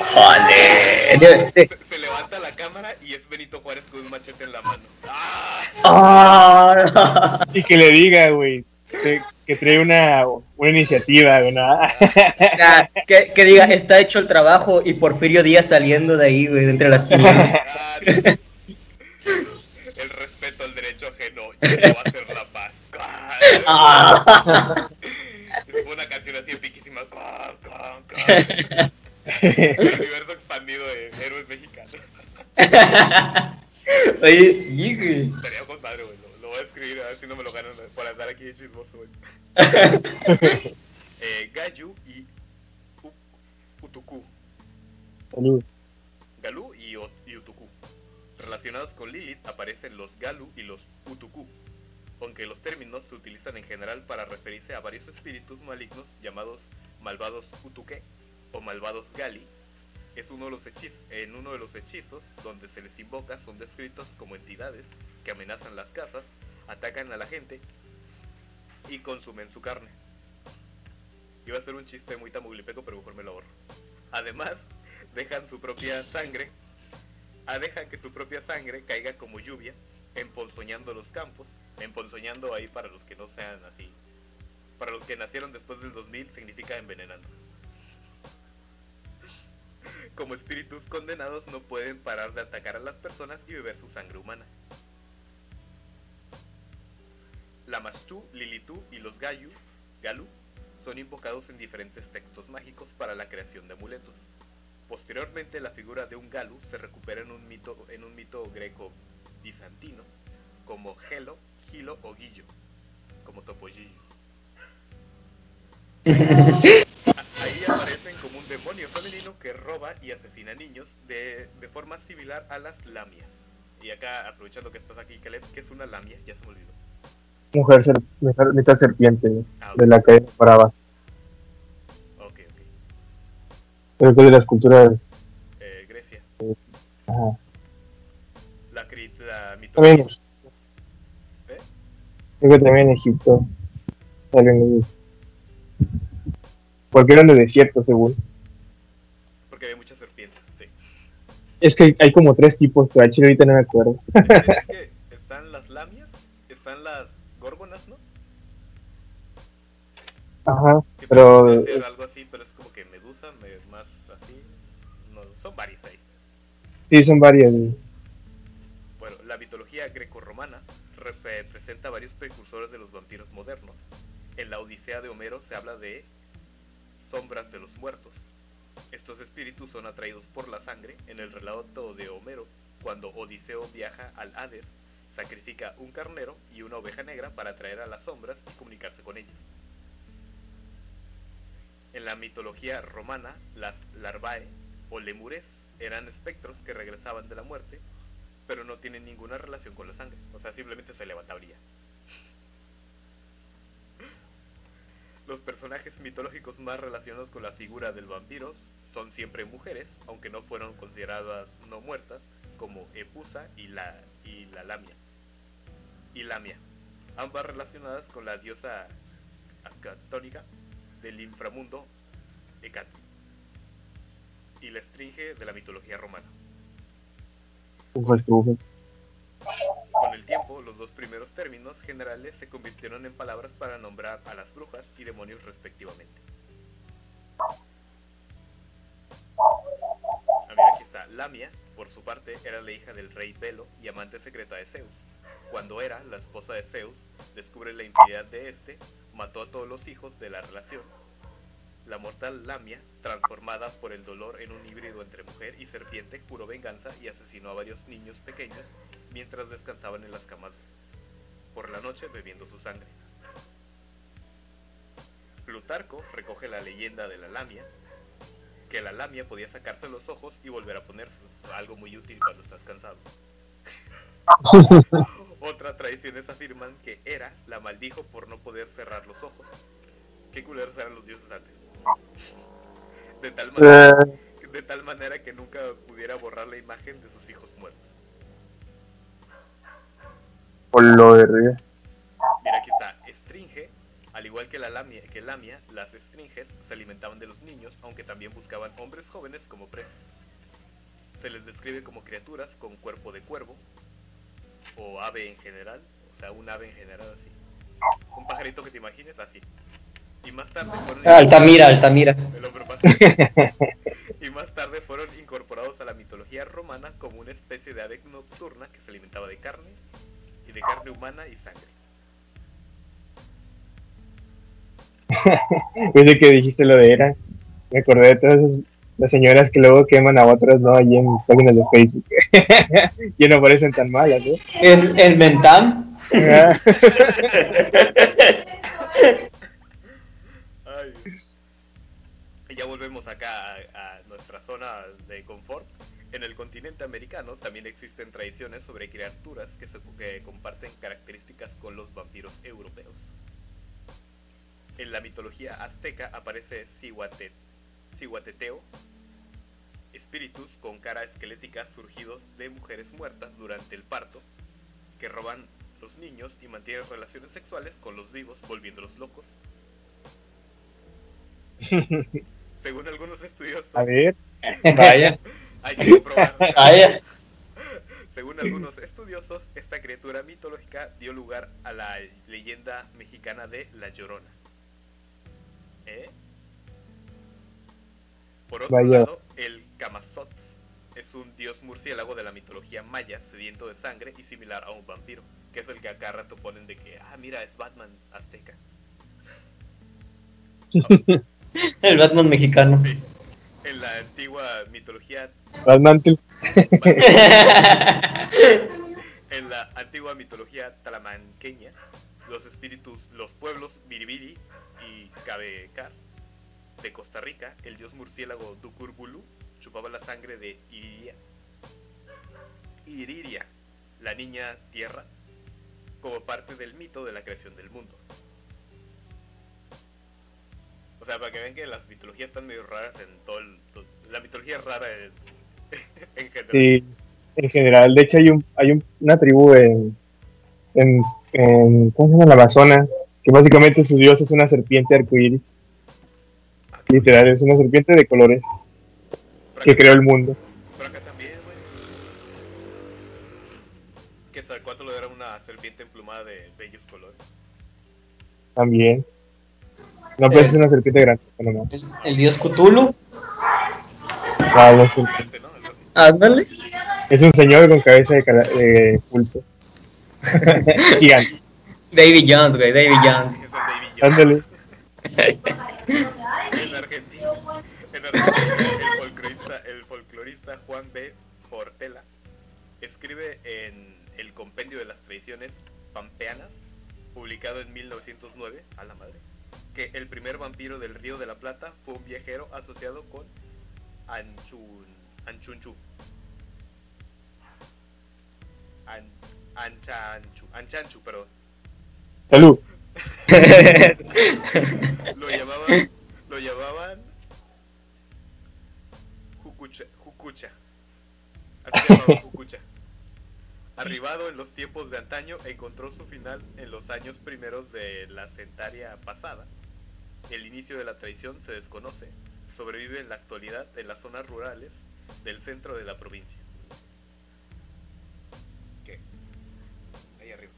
[SPEAKER 2] Joder.
[SPEAKER 1] Se, se levanta la cámara y es Benito Juárez con un machete en la mano. ¡Ah!
[SPEAKER 2] Ah.
[SPEAKER 3] Y que le diga, güey, que, que trae una, una iniciativa, güey, ¿no?
[SPEAKER 2] Que, que diga, está hecho el trabajo y Porfirio Díaz saliendo de ahí, güey, entre las El
[SPEAKER 1] respeto
[SPEAKER 2] al
[SPEAKER 1] derecho ajeno no va a ser la paz. Es una canción así epiquísima. El universo expandido de héroes mexicanos.
[SPEAKER 2] Oye, sí, güey.
[SPEAKER 1] Estaría con padre, güey. Lo, lo, voy a escribir a ver si no me lo ganan por andar aquí de chismoso, güey. eh, Gayu y Utuku.
[SPEAKER 3] Salud.
[SPEAKER 1] Relacionados con Lilith aparecen los Galu y los Utuku, aunque los términos se utilizan en general para referirse a varios espíritus malignos llamados malvados Utuke o malvados Gali. Es uno de los hechizos, en uno de los hechizos donde se les invoca son descritos como entidades que amenazan las casas, atacan a la gente y consumen su carne. Iba a ser un chiste muy tamuglipeco, pero mejor me lo ahorro. Además, dejan su propia sangre, ah, dejan que su propia sangre caiga como lluvia, emponzoñando los campos, emponzoñando ahí para los que no sean así. Para los que nacieron después del 2000 significa envenenando. Como espíritus condenados no pueden parar de atacar a las personas y beber su sangre humana. La Mastú, Lilitú y los Gayu, Galu son invocados en diferentes textos mágicos para la creación de amuletos. Posteriormente, la figura de un Galu se recupera en un mito, en un mito greco-bizantino como Gelo, Gilo o Guillo, como Topollillo. Ahí aparecen como un demonio femenino que roba y asesina niños de, de forma similar a las lamias. Y acá, aprovechando que estás aquí, Caleb, ¿qué es una lamia? Ya se me olvidó.
[SPEAKER 3] Mujer, ser, mujer mitad serpiente
[SPEAKER 1] Ah,
[SPEAKER 3] de la cadena brava. Que es de las culturas.
[SPEAKER 1] Eh, Grecia.
[SPEAKER 3] Ajá.
[SPEAKER 1] La, la
[SPEAKER 3] También.
[SPEAKER 1] mitología. ¿Eh?
[SPEAKER 3] Creo que también Egipto. Salen los- Porque eran de desierto, según.
[SPEAKER 1] Porque hay muchas serpientes. Sí.
[SPEAKER 3] Es que hay como tres tipos, pero ahorita no me acuerdo.
[SPEAKER 1] Es que están las lamias, están las górgonas, ¿no?
[SPEAKER 3] Ajá. Pero-
[SPEAKER 1] algo así,
[SPEAKER 3] Sí, son varias.
[SPEAKER 1] Bueno, la mitología grecorromana presenta varios precursores de los vampiros modernos. En la Odisea de Homero se habla de sombras de los muertos. Estos espíritus son atraídos por la sangre. En el relato de Homero, cuando Odiseo viaja al Hades, sacrifica un carnero y una oveja negra para atraer a las sombras y comunicarse con ellas. En la mitología romana, las larvae o lemures eran espectros que regresaban de la muerte pero no tienen ninguna relación con la sangre. O sea, simplemente se levantaba y ya. Los personajes mitológicos más relacionados con la figura del vampiro son siempre mujeres, aunque no fueron consideradas no muertas, como Epusa y la, y la Lamia. Y Lamia, ambas relacionadas con la diosa acatónica del inframundo Hecate y la estringe de la mitología romana.
[SPEAKER 3] Ufas, ufas.
[SPEAKER 1] Con el tiempo, los dos primeros términos generales se convirtieron en palabras para nombrar a las brujas y demonios respectivamente. Ah, mira, aquí está. Lamia, por su parte, era la hija del rey Belo y amante secreta de Zeus. Cuando era la esposa de Zeus, descubre la infidelidad de este, mató a todos los hijos de la relación. La mortal Lamia, transformada por el dolor en un híbrido entre mujer y serpiente, juró venganza y asesinó a varios niños pequeños mientras descansaban en las camas por la noche bebiendo su sangre. Plutarco recoge la leyenda de la lamia, que la lamia podía sacarse los ojos y volver a ponérselos, algo muy útil cuando estás cansado. Otra tradiciones afirman que Hera la maldijo por no poder cerrar los ojos. Qué culeros eran los dioses antes. De tal manera,
[SPEAKER 3] Eh,
[SPEAKER 1] de tal manera que nunca pudiera borrar la imagen de sus hijos muertos.
[SPEAKER 3] por lo de.
[SPEAKER 1] Mira, aquí está. Estringe, al igual que la lamia, que lamia, las estringes se alimentaban de los niños, aunque también buscaban hombres jóvenes como presas. Se les describe como criaturas con cuerpo de cuervo, o ave en general, o sea, un ave en general así. Un pajarito que te imagines así. Y más tarde fueron
[SPEAKER 2] Ah, Altamira, Altamira.
[SPEAKER 1] pato. y más tarde fueron incorporados a la mitología romana como una especie de ave nocturna que se alimentaba de carne y de carne humana y sangre.
[SPEAKER 3] Desde que dijiste lo de era, me acordé de todas esas las señoras que luego queman a otras, ¿no? Allí en páginas de Facebook. y no parecen tan malas, ¿eh?
[SPEAKER 2] En, en Mentam.
[SPEAKER 3] Ah,
[SPEAKER 1] Ay, Dios. Y ya volvemos acá a, nuestra zona de confort. En el continente americano también existen tradiciones sobre criaturas que, comparten características con los vampiros europeos. En la mitología azteca aparece Cihuate- Cihuateteo, espíritus con cara esquelética surgidos de mujeres muertas durante el parto, que roban los niños y mantienen relaciones sexuales con los vivos, volviéndolos locos. Según algunos estudiosos,
[SPEAKER 3] a ver,
[SPEAKER 2] Vaya,
[SPEAKER 1] hay que comprobar.
[SPEAKER 2] vaya.
[SPEAKER 1] Según algunos estudiosos, esta criatura mitológica dio lugar a la leyenda mexicana de La Llorona. ¿Eh? Por otro
[SPEAKER 3] Vaya.
[SPEAKER 1] lado, el Camazotz es un dios murciélago de la mitología maya, sediento de sangre y similar a un vampiro, que es el que acá rato ponen de que, ah, mira, es Batman azteca.
[SPEAKER 2] El Batman mexicano.
[SPEAKER 1] Sí. En la antigua mitología
[SPEAKER 3] Batmantle.
[SPEAKER 1] En la antigua mitología talamanqueña, los espíritus, los pueblos Biribiri y Cabecar de Costa Rica, el dios murciélago Dukurbulu chupaba la sangre de Iriria, Iriria, la niña tierra, como parte del mito de la creación del mundo. O sea, para que vean que las mitologías están medio raras en todo el... to- La mitología es rara en, en general.
[SPEAKER 3] Sí, en general. De hecho, hay un, hay un- una tribu en, en, en, ¿cómo se llama? En Amazonas, que básicamente su dios es una serpiente arcoíris.
[SPEAKER 1] Ah,
[SPEAKER 3] Literal, es una serpiente de colores que
[SPEAKER 1] acá-
[SPEAKER 3] creó el mundo.
[SPEAKER 1] Por acá también, güey. ¿Cuánto lo era una serpiente emplumada de bellos colores?
[SPEAKER 3] También. No, pues
[SPEAKER 2] Eh.
[SPEAKER 3] es una serpiente grande. No, no.
[SPEAKER 2] El, el dios Cthulhu.
[SPEAKER 3] Ah, no, es, un.
[SPEAKER 2] Ándale.
[SPEAKER 3] es un señor con cabeza de, cala- de pulpo. Gigante.
[SPEAKER 2] Davy Jones, güey, Davy Jones.
[SPEAKER 1] Es el Baby Yoda.
[SPEAKER 3] Ándale.
[SPEAKER 1] En Argentina, en Argentina el, folclorista, el folclorista Juan B. Portela escribe en el Compendio de las Tradiciones Pampeanas, publicado en 1909, a la madre, que el primer vampiro del Río de la Plata fue un viajero asociado con Anchun, Anchunchu. An, Anchanchu, Anchanchu, perdón.
[SPEAKER 3] Salud.
[SPEAKER 1] Lo llamaban, lo llamaban Jucucha, Jucucha. Así llamaba Jucucha. Arribado en los tiempos de antaño, encontró su final en los años primeros de la centaria pasada. El inicio de la tradición se desconoce. Sobrevive en la actualidad en las zonas rurales del centro de la provincia. ¿Qué? Ahí arriba.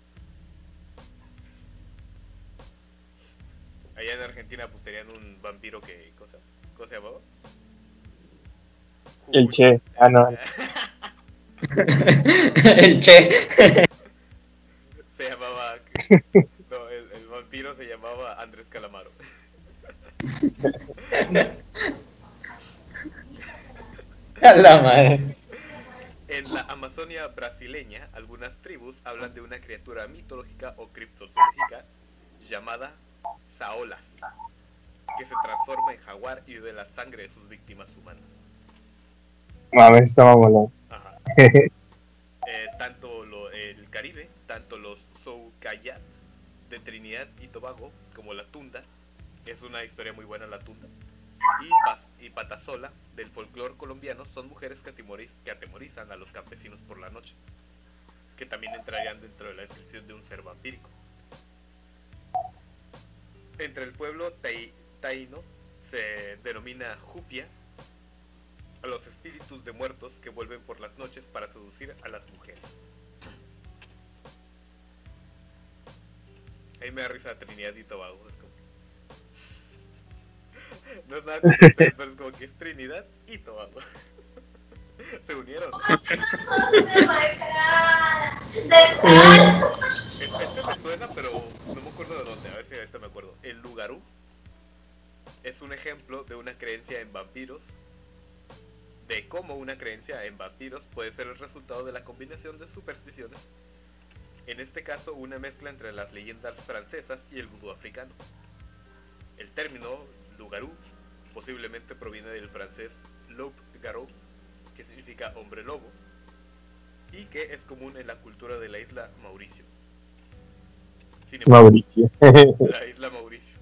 [SPEAKER 1] Allá en Argentina pues tenían un vampiro que... ¿Cosa? ¿Cómo se llamaba?
[SPEAKER 3] El Che. Ah, no.
[SPEAKER 2] el Che.
[SPEAKER 1] Se llamaba... No, el, el vampiro se llamaba Andrés Calamaro.
[SPEAKER 2] A la madre.
[SPEAKER 1] En la Amazonia brasileña, algunas tribus hablan de una criatura mitológica o criptozoológica llamada Saolas, que se transforma en jaguar y bebe la sangre de sus víctimas humanas.
[SPEAKER 3] Mames, está mamolón.
[SPEAKER 1] Ajá. Eh, tanto lo- el Caribe, tanto los Soucayat de Trinidad y Tobago como la Tunda, es una historia muy buena la Tunda, y, Pas- y Patasola del folclore colombiano son mujeres que, atemoriz- que atemorizan a los campesinos por la noche, que también entrarían dentro de la descripción de un ser vampírico. Entre el pueblo taíno se denomina Jupia a los espíritus de muertos que vuelven por las noches para seducir a las mujeres. Ahí me da risa Trinidad y Tobago. No es nada pero es como que es Trinidad y Tobago. Se unieron. este, me suena, pero no me acuerdo de dónde. A ver si ahorita me acuerdo. El Lugarú es un ejemplo de una creencia en vampiros de cómo una creencia en vampiros puede ser el resultado de la combinación de supersticiones, en este caso una mezcla entre las leyendas francesas y el vudú africano. El término lugarú posiblemente proviene del francés loup garou, que significa hombre lobo, y que es común en la cultura de la isla Mauricio. Sin embargo,
[SPEAKER 3] Mauricio.
[SPEAKER 1] la isla Mauricio.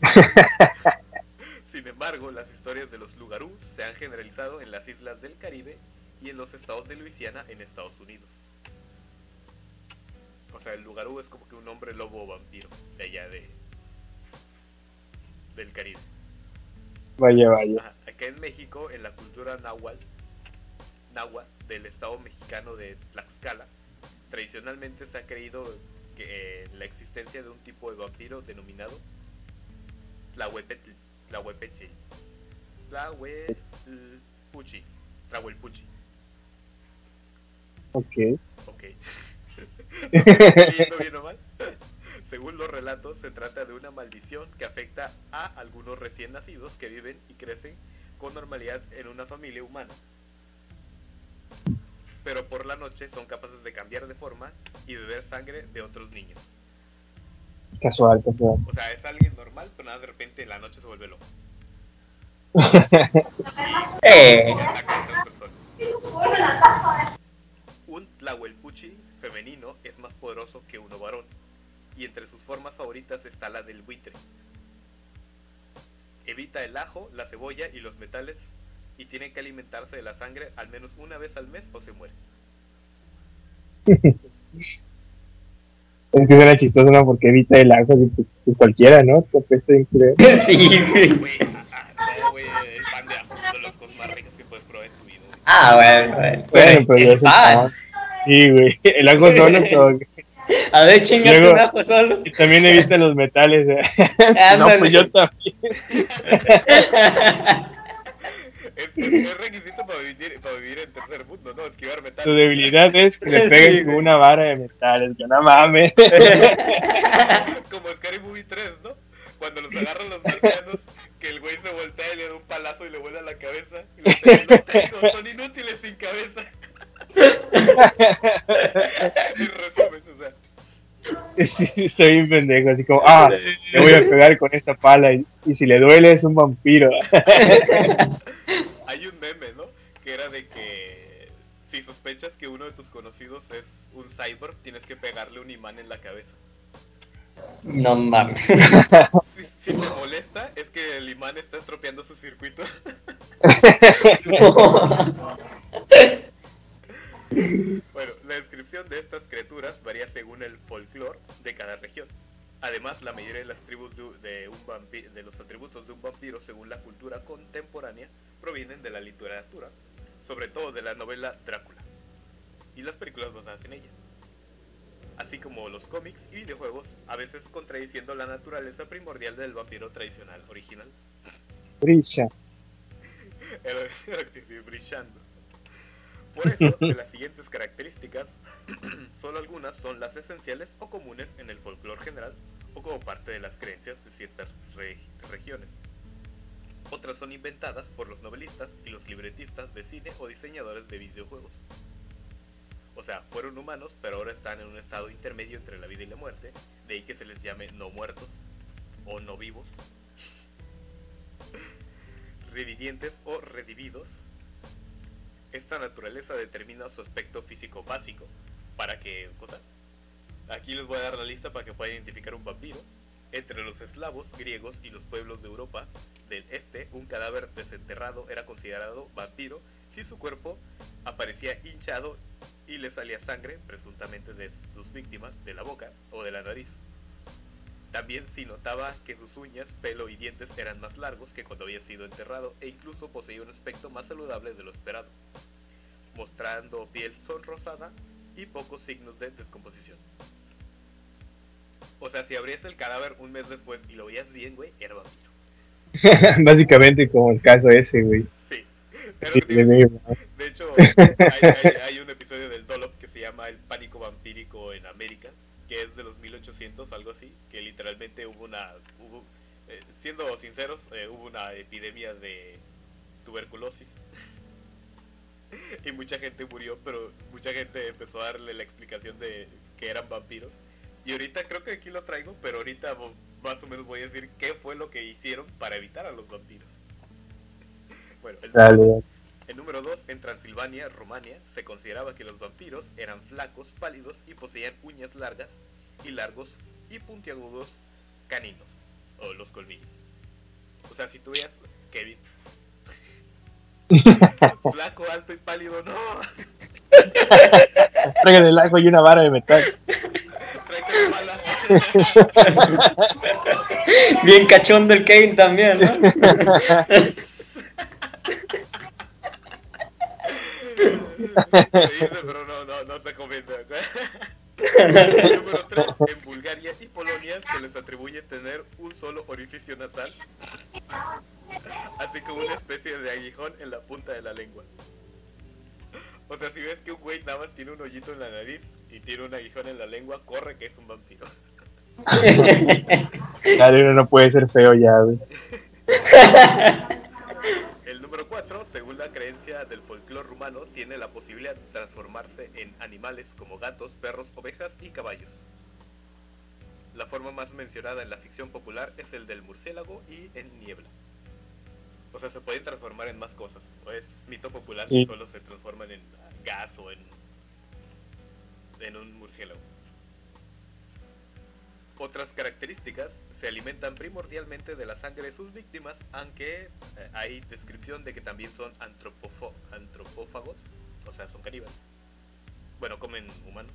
[SPEAKER 1] Sin embargo, las historias de los Lugarú se han generalizado en las islas del Caribe y en los estados de Luisiana en Estados Unidos. O sea, el Lugarú es como que un hombre lobo vampiro de allá de del Caribe.
[SPEAKER 3] Vaya, vaya.
[SPEAKER 1] Ajá, Acá en México, en la cultura náhuatl, náhuatl del estado mexicano de Tlaxcala, tradicionalmente se ha creído que eh, la existencia de un tipo de vampiro denominado Tlahuepetl, Tlahuepeche, Tlahuelpuchi, Tlahuelpuchi,
[SPEAKER 3] Ok.
[SPEAKER 1] ok. ¿No sé si estoy leyendo bien o mal? Según los relatos, se trata de una maldición que afecta a algunos recién nacidos que viven y crecen con normalidad en una familia humana. Pero por la noche son capaces de cambiar de forma y beber sangre de otros niños.
[SPEAKER 3] Casual, casual.
[SPEAKER 1] O sea, es alguien normal, pero nada, de repente en la noche se vuelve loco.
[SPEAKER 2] Eh.
[SPEAKER 1] Un Tlahuelpuchi femenino es más poderoso que uno varón, y entre sus formas favoritas está la del buitre. Evita el ajo, la cebolla y los metales, y tiene que alimentarse de la sangre al menos una vez al mes o se muere.
[SPEAKER 3] Es que suena chistoso, ¿no? Porque evita el ajo, pues, pues cualquiera, ¿no? Te apesta bien culero.
[SPEAKER 2] sí, güey.
[SPEAKER 1] No, güey, el pan de ajo es de las cosas más ricas que puedes probar en tu vida.
[SPEAKER 2] Ah, bueno, bueno.
[SPEAKER 3] Bueno, pero
[SPEAKER 2] es pan.
[SPEAKER 3] Sí, güey. El ajo solo, pero
[SPEAKER 2] A ver, chingate
[SPEAKER 3] Luego-
[SPEAKER 2] un ajo solo.
[SPEAKER 3] y también evita los metales. ¿eh? no,
[SPEAKER 2] Ándale.
[SPEAKER 3] pues yo también.
[SPEAKER 1] Es, es, es requisito para vivir, para vivir en tercer mundo, ¿no? Esquivar metal.
[SPEAKER 3] Tu debilidad es que le
[SPEAKER 2] Sí,
[SPEAKER 3] pegues
[SPEAKER 2] güey.
[SPEAKER 3] con una vara de metales. Que no mames.
[SPEAKER 1] Como Scary Movie 3, ¿no? Cuando los agarran los marcianos, que el güey se voltea y le da un palazo y le vuela la cabeza. Y los de, "No tengo, son inútiles sin cabeza. en resumen.
[SPEAKER 3] Sí, sí, estoy bien pendejo. Así como, ah, le voy a pegar con esta pala. Y, y si le duele, es un vampiro.
[SPEAKER 1] Hay un meme, ¿no? Que era de que si sospechas que uno de tus conocidos es un cyborg, tienes que pegarle un imán en la cabeza.
[SPEAKER 2] No mames.
[SPEAKER 1] Si, si se molesta, es que el imán está estropeando su circuito. Bueno, descripción de estas criaturas varía según el folclore de cada región. Además, la mayoría de las tribus de, de un de los atributos de un vampiro, según la cultura contemporánea, provienen de la literatura, sobre todo de la novela Drácula y las películas basadas en ella, así como los cómics y videojuegos, a veces contradiciendo la naturaleza primordial del vampiro tradicional original.
[SPEAKER 3] Brilla.
[SPEAKER 1] Brillando. Por eso, de las siguientes características, solo algunas son las esenciales o comunes en el folclore general o como parte de las creencias de ciertas re- regiones. Otras son inventadas por los novelistas y los libretistas de cine o diseñadores de videojuegos. O sea, fueron humanos, pero ahora están en un estado intermedio entre la vida y la muerte, de ahí que se les llame no muertos o no vivos revivientes o redividos. Esta naturaleza determina su aspecto físico básico. ¿Para cosa? Aquí les voy a dar la lista para que puedan identificar un vampiro. Entre los eslavos, griegos y los pueblos de Europa del este, un cadáver desenterrado era considerado vampiro si su cuerpo aparecía hinchado y le salía sangre, presuntamente de sus víctimas, de la boca o de la nariz. También si notaba que sus uñas, pelo y dientes eran más largos que cuando había sido enterrado e incluso poseía un aspecto más saludable de lo esperado, mostrando piel sonrosada y pocos signos de descomposición. O sea, si abrías el cadáver un mes después y lo veías bien, güey, era vampiro.
[SPEAKER 3] Básicamente como el caso ese, güey.
[SPEAKER 1] Sí.
[SPEAKER 3] De
[SPEAKER 1] hecho, hay, hay- hay un episodio del Dolop que se llama El pánico vampírico en América, que es de los 1800, algo así, que literalmente hubo una, hubo, eh, siendo sinceros, eh, hubo una epidemia de tuberculosis. y mucha gente murió, pero mucha gente empezó a darle la explicación de que eran vampiros. Y ahorita creo que aquí lo traigo, pero ahorita más o menos voy a decir qué fue lo que hicieron para evitar a los vampiros. Bueno, el,
[SPEAKER 3] Dale, dale.
[SPEAKER 1] el número 2, en Transilvania, Rumania, se consideraba que los vampiros eran flacos, pálidos y poseían uñas largas y largos y puntiagudos caninos, o los colmillos. O sea, si tú veías Kevin, flaco, alto y pálido, no,
[SPEAKER 3] Traigan el agua y una vara de metal.
[SPEAKER 2] Bien cachondo el Kevin también, ¿no?
[SPEAKER 1] Se dice, pero no, no, no se comenta. Número 3. En Bulgaria y Polonia se les atribuye tener un solo orificio nasal, así como una especie de aguijón en la punta de la lengua. O sea, si ves que un güey nada más tiene un hoyito en la nariz y tiene un aguijón en la lengua, corre que es un vampiro.
[SPEAKER 3] Dale, uno no puede ser feo ya, güey.
[SPEAKER 1] El número 4, según la creencia del folclore rumano, tiene la posibilidad de transformarse en animales como gatos, perros, ovejas y caballos. La forma más mencionada en la ficción popular es el del murciélago y en niebla. O sea, se pueden transformar en más cosas. O es mito popular
[SPEAKER 3] Sí.
[SPEAKER 1] que solo se transforman en gas o en, en un murciélago. Otras características se alimentan primordialmente de la sangre de sus víctimas, aunque eh, hay descripción de que también son antropófagos, o sea, son caníbales. Bueno, comen humanos.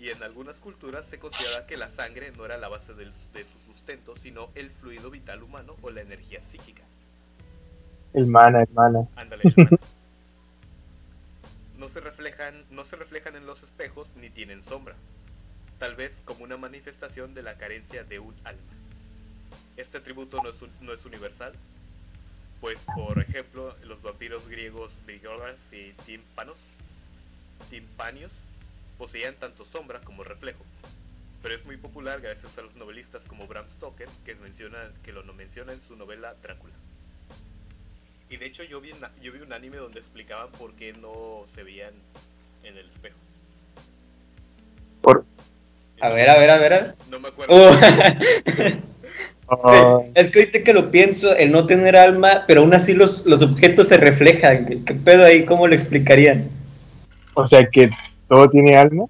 [SPEAKER 1] Y en algunas culturas se considera que la sangre no era la base del- de su sustento, sino el fluido vital humano o la energía psíquica.
[SPEAKER 3] El mana, el mana.
[SPEAKER 1] Ándale. No se reflejan, no se reflejan en los espejos ni tienen sombra. Tal vez como una manifestación de la carencia de un alma. Este atributo no es, un- no es universal, pues por ejemplo los vampiros griegos Vigoras y Tímpanos, Timpanios poseían tanto sombra como reflejo. Pero es muy popular gracias a los novelistas como Bram Stoker, que, menciona, que lo no menciona en su novela Drácula. Y de hecho yo vi, yo vi un anime donde explicaban por qué no se veían en el espejo.
[SPEAKER 3] Por...
[SPEAKER 2] A ver, a ver, a ver. a ver.
[SPEAKER 1] No me acuerdo.
[SPEAKER 2] Uh,
[SPEAKER 3] Oh,
[SPEAKER 2] es que ahorita que lo pienso, el no tener alma, pero aún así los, los objetos se reflejan. ¿Qué pedo ahí? ¿Cómo lo explicarían?
[SPEAKER 3] o sea que todo tiene alma.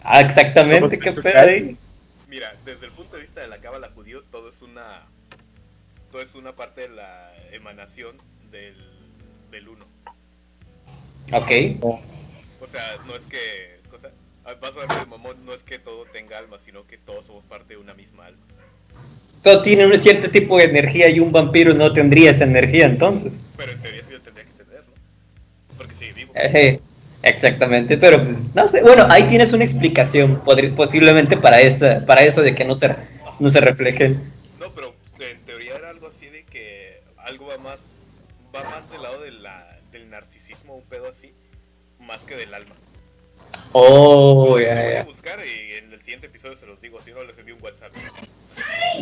[SPEAKER 2] Ah, exactamente,
[SPEAKER 3] ¿Cómo se
[SPEAKER 2] ¿qué pedo ahí?
[SPEAKER 1] Mira, desde el punto de vista de la cábala judío, todo es una todo es una parte de la emanación del, del uno.
[SPEAKER 2] Ok.
[SPEAKER 1] O sea, no es que cosa, ah, vas a ver de mamón, no es que todo tenga alma, sino que todos somos parte de una misma alma.
[SPEAKER 2] Todo tiene un cierto tipo de energía y un vampiro no tendría esa energía entonces.
[SPEAKER 1] Pero en teoría sí lo tendría que tener, ¿no? Porque sigue vivo.
[SPEAKER 2] Ejé, exactamente, pero pues, no sé. Bueno, ahí tienes una explicación, posiblemente para esa, para eso de que no se, no se reflejen.
[SPEAKER 1] No, pero en teoría era algo así de que algo va más va más del lado de la, del narcisismo, un pedo así, más que del alma.
[SPEAKER 2] Oh, ya,
[SPEAKER 1] a
[SPEAKER 2] ya.
[SPEAKER 1] buscar y en el siguiente episodio se los digo, si no les envío un WhatsApp.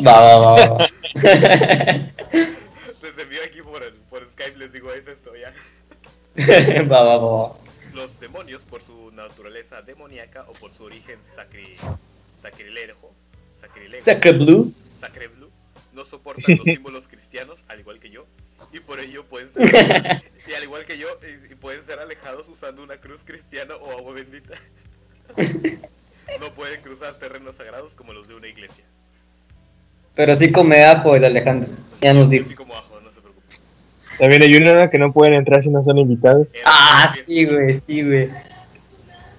[SPEAKER 2] Va, va, va, va.
[SPEAKER 1] Les envío aquí por, el, por Skype, les digo, es esto ya.
[SPEAKER 2] va, va, va.
[SPEAKER 1] Los demonios, por su naturaleza demoníaca o por su origen sacri, sacrilejo, sacrilegio,
[SPEAKER 2] Sacre Blue.
[SPEAKER 1] sacre blue, no soportan los símbolos cristianos, al igual que por ello pueden ser, y al igual que yo, y, y pueden ser alejados usando una cruz cristiana o agua bendita. No pueden cruzar terrenos sagrados como los de una iglesia.
[SPEAKER 2] Pero sí come ajo el Alejandro. Ya nos dijo.
[SPEAKER 1] Así como ajo, no se preocupen.
[SPEAKER 3] También hay uno que no pueden entrar si no son invitados.
[SPEAKER 1] Era
[SPEAKER 2] Ah, sí, güey, sí, güey.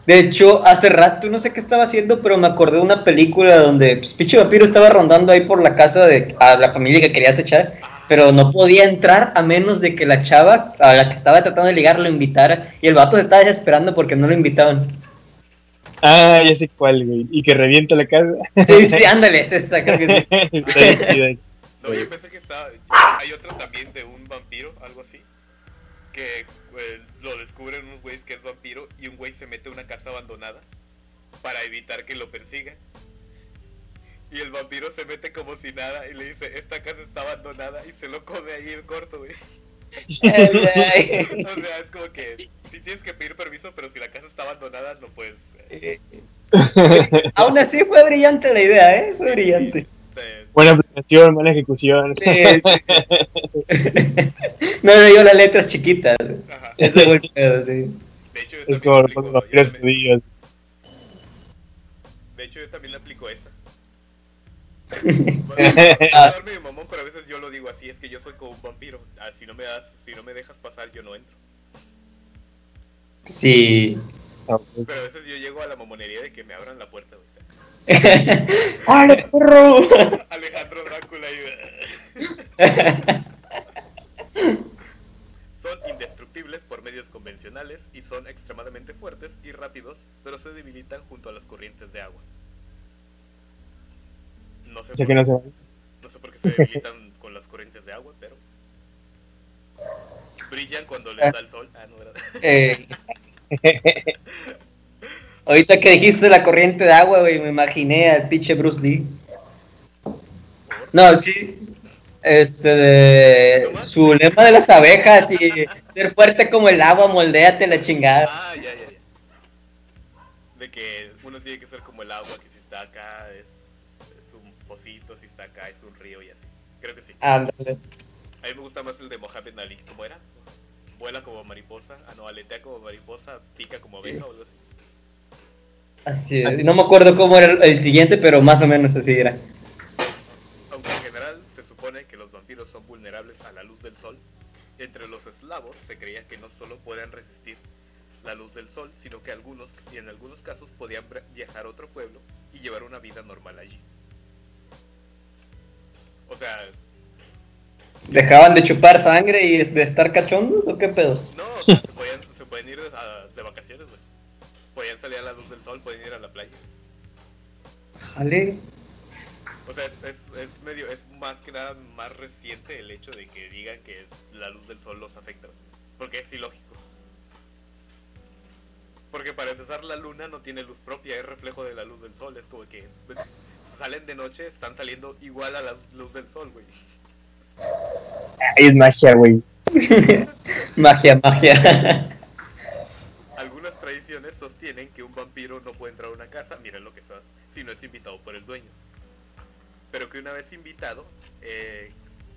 [SPEAKER 2] De hecho, hace rato, no sé qué estaba haciendo, pero me acordé de una película donde pues, pinche vampiro estaba rondando ahí por la casa de a la familia que quería acechar, pero no podía entrar a menos de que la chava a la que estaba tratando de ligar lo invitara. Y el vato se estaba desesperando porque no lo invitaban.
[SPEAKER 3] Ah, ya sé cuál, güey. Y que revienta la casa.
[SPEAKER 2] Sí, sí, ándale, es esa, creo que sí.
[SPEAKER 3] Está bien chido.
[SPEAKER 1] No, yo pensé que estaba. Hay otro también de un vampiro, algo así. Que eh, lo descubren unos güeyes que es vampiro y un güey se mete a una casa abandonada para evitar que lo persigan. Y el vampiro se mete como si nada y le dice: Esta casa está abandonada y se lo come ahí en corto, güey. O sea, es como que si tienes que pedir permiso, pero si la casa está abandonada, no puedes. eh,
[SPEAKER 2] Aún así fue brillante la idea, ¿eh? Fue brillante.
[SPEAKER 1] eh,
[SPEAKER 3] Buena planeación, buena ejecución.
[SPEAKER 2] Sí, sí. No leyó las letras chiquitas.
[SPEAKER 1] ajá.
[SPEAKER 2] Ese fue el pedo, sí.
[SPEAKER 1] De hecho, yo
[SPEAKER 3] Es como los vampiros judíos.
[SPEAKER 1] De hecho, yo también le aplico esa. Bueno, de mamón, pero a veces yo lo digo así, es que yo soy como un vampiro. Ah, si no me das, si no me dejas pasar, yo no entro.
[SPEAKER 2] Sí.
[SPEAKER 1] Pero a veces yo llego a la mamonería de que me abran la puerta, güey.
[SPEAKER 2] ¡Órale, perro!
[SPEAKER 1] Alejandro Drácula y... Son indestructibles por medios convencionales y son extremadamente fuertes y rápidos, pero se debilitan junto a las corrientes de agua. No sé, por,
[SPEAKER 3] que no se
[SPEAKER 1] no sé por qué se debilitan con las corrientes de agua, pero... Brillan cuando les da el sol. Ah, no, ¿verdad?
[SPEAKER 2] Eh, ahorita que dijiste la corriente de agua, güey, me imaginé al pinche Bruce Lee. No, sí. Este, de, su lema de las abejas y ser fuerte como el agua, moldéate la chingada.
[SPEAKER 1] Ah, ya, ya, ya. De que uno tiene que ser como el agua, que si está acá
[SPEAKER 2] Ándale.
[SPEAKER 1] A mí me gusta más el de Mohamed Ali. ¿Cómo era? Vuela como mariposa. Ah, no, aletea como mariposa, pica como abeja o algo así.
[SPEAKER 2] Así es. No me acuerdo cómo era el, siguiente, pero más o menos así era.
[SPEAKER 1] Aunque en general se supone que los vampiros son vulnerables a la luz del sol, entre los eslavos se creía que no solo pueden resistir la luz del sol, sino que algunos, y en algunos casos podían viajar a otro pueblo y llevar una vida normal allí. O sea,
[SPEAKER 2] ¿Dejaban de chupar sangre y de estar cachondos o qué pedo?
[SPEAKER 1] no, o sea, se, podían, se pueden ir a- de vacaciones, güey. Podían salir a la luz del sol, pueden ir a la playa.
[SPEAKER 2] Jale.
[SPEAKER 1] O sea, es, es, es medio, es más que nada más reciente el hecho de que digan que la luz del sol los afecta. Porque es ilógico. Porque para empezar la luna no tiene luz propia, es reflejo de la luz del sol. Es como que pues, salen de noche, están saliendo igual a la luz del sol, güey.
[SPEAKER 3] Es magia, güey.
[SPEAKER 2] Magia, magia.
[SPEAKER 1] Algunas tradiciones sostienen que un vampiro no puede entrar a una casa, mira lo que estás, si no es invitado por el dueño. Pero que una vez invitado, eh,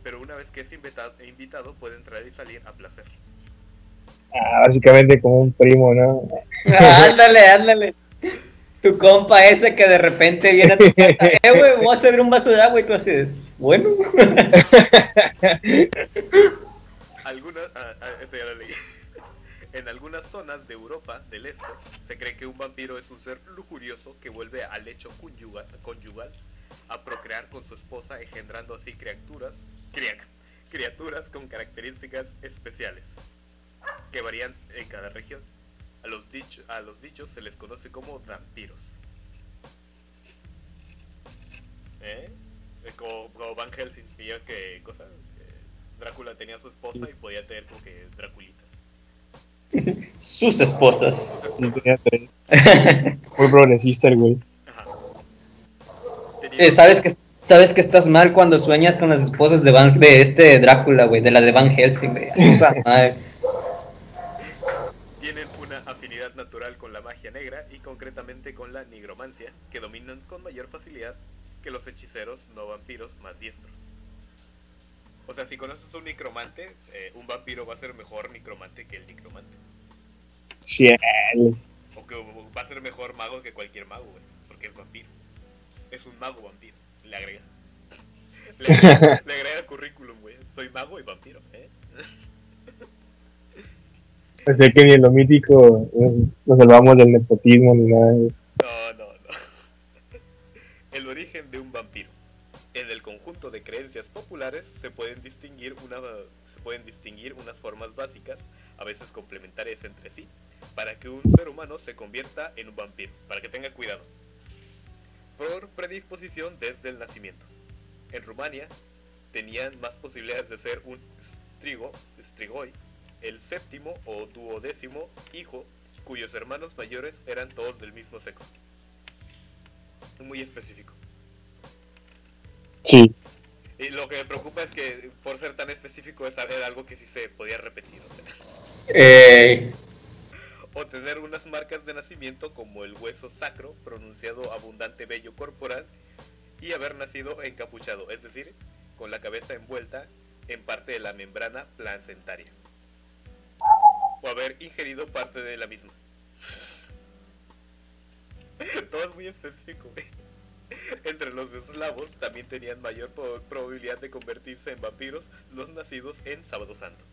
[SPEAKER 1] pero una vez que es invitado, invitado puede entrar y salir a placer.
[SPEAKER 3] Ah, básicamente como un primo, ¿no?
[SPEAKER 2] ándale, ándale. Tu compa ese que de repente viene a tu casa, eh, güey, voy a servir un vaso de agua y tú así, bueno.
[SPEAKER 1] Algunas, ah, ah, esto ya lo leí. En algunas zonas de Europa del Este se cree que un vampiro es un ser lujurioso que vuelve al lecho conyugal, conyugal a procrear con su esposa, engendrando así criaturas, cria- criaturas con características especiales que varían en cada región. A los, dicho- a los dichos se les conoce como vampiros. ¿Eh? Eh, Como, como Van Helsing, y ya ves que cosa, Drácula tenía a su esposa y podía tener como que Draculitas.
[SPEAKER 2] Sus esposas.
[SPEAKER 3] Sí, tenía tres. Muy progresista el güey.
[SPEAKER 2] Eh, ¿sabes, que, sabes que estás mal cuando sueñas con las esposas de, Van, de este Drácula, güey, de la de Van Helsing, güey. Esa madre.
[SPEAKER 1] Tienen una afinidad natural con la magia negra y concretamente con la nigromancia, que dominan con mayor facilidad que los hechiceros no vampiros más diestros. O sea, si conoces un necromante, eh, un vampiro va a ser mejor necromante que el necromante.
[SPEAKER 3] Ciel.
[SPEAKER 1] O que va a ser mejor mago que cualquier mago, güey, porque es vampiro. Es un mago vampiro, le agrega. Le, le agrega currículum, güey. Soy mago y vampiro, ¿eh?
[SPEAKER 3] Sea que ni en lo mítico eh, nos salvamos del nepotismo ni nada.
[SPEAKER 1] No, no, no. El origen de un vampiro. En el conjunto de creencias populares se pueden distinguir una se pueden distinguir unas formas básicas, a veces complementarias entre sí, para que un ser humano se convierta en un vampiro, para que tenga cuidado. Por predisposición desde el nacimiento. En Rumania tenían más posibilidades de ser un strigo, strigoi, el séptimo o duodécimo hijo cuyos hermanos mayores eran todos del mismo sexo. Muy específico.
[SPEAKER 3] Sí.
[SPEAKER 1] Y lo que me preocupa es que por ser tan específico es algo que sí se podía repetir. O, sea,
[SPEAKER 2] Eh,
[SPEAKER 1] o tener unas marcas de nacimiento como el hueso sacro, pronunciado abundante vello corporal, y haber nacido encapuchado, es decir, con la cabeza envuelta en parte de la membrana placentaria. O haber ingerido parte de la misma. Todo es muy específico, güey. Entre los eslavos también tenían mayor probabilidad de convertirse en vampiros los nacidos en Sábado Santo.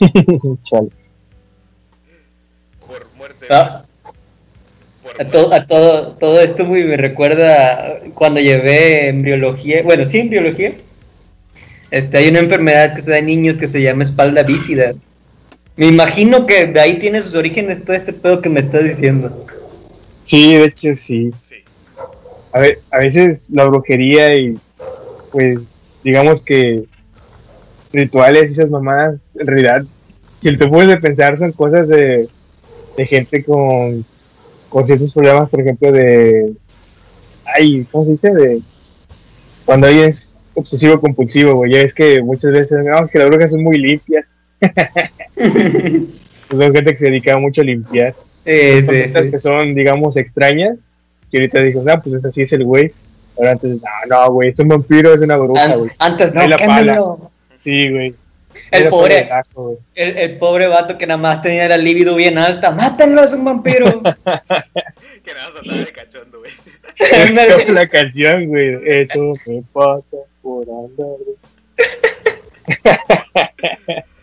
[SPEAKER 3] Chale.
[SPEAKER 1] Por muerte.
[SPEAKER 2] ah,
[SPEAKER 1] por
[SPEAKER 2] a, to- a todo, todo esto muy me recuerda cuando llevé embriología, bueno, sí, embriología. Este, hay una enfermedad que se da en niños que se llama espalda bífida. Me imagino que de ahí tiene sus orígenes todo este pedo que me estás diciendo.
[SPEAKER 3] Sí, de hecho sí.
[SPEAKER 1] Sí.
[SPEAKER 3] A, ver, a veces la brujería y pues digamos que rituales y esas mamadas, en realidad, si te puedes de pensar, son cosas de, de gente con, con ciertos problemas, por ejemplo, de... Ay, ¿cómo se dice? De cuando alguien es obsesivo compulsivo, güey. Ya ves que muchas veces, no, que las brujas son muy limpias. Pues son gente que se dedica mucho a limpiar.
[SPEAKER 2] Sí, sí,
[SPEAKER 3] Cosas
[SPEAKER 2] sí.
[SPEAKER 3] que son, digamos, extrañas. Que ahorita dijo, ah, pues así es el güey. Ahora antes, no, no, güey, es un vampiro, es una bruja,
[SPEAKER 2] An-
[SPEAKER 3] güey.
[SPEAKER 2] antes no,
[SPEAKER 3] la
[SPEAKER 2] quémelo.
[SPEAKER 3] Sí, güey.
[SPEAKER 2] El
[SPEAKER 3] Era
[SPEAKER 2] pobre, el, el pobre vato que nada más tenía la libido bien alta. ¡Mátenlo, es un vampiro!
[SPEAKER 1] Que nada más andaba de cachondo, güey.
[SPEAKER 2] Ándale.
[SPEAKER 3] la canción, güey. Esto me pasa por andar.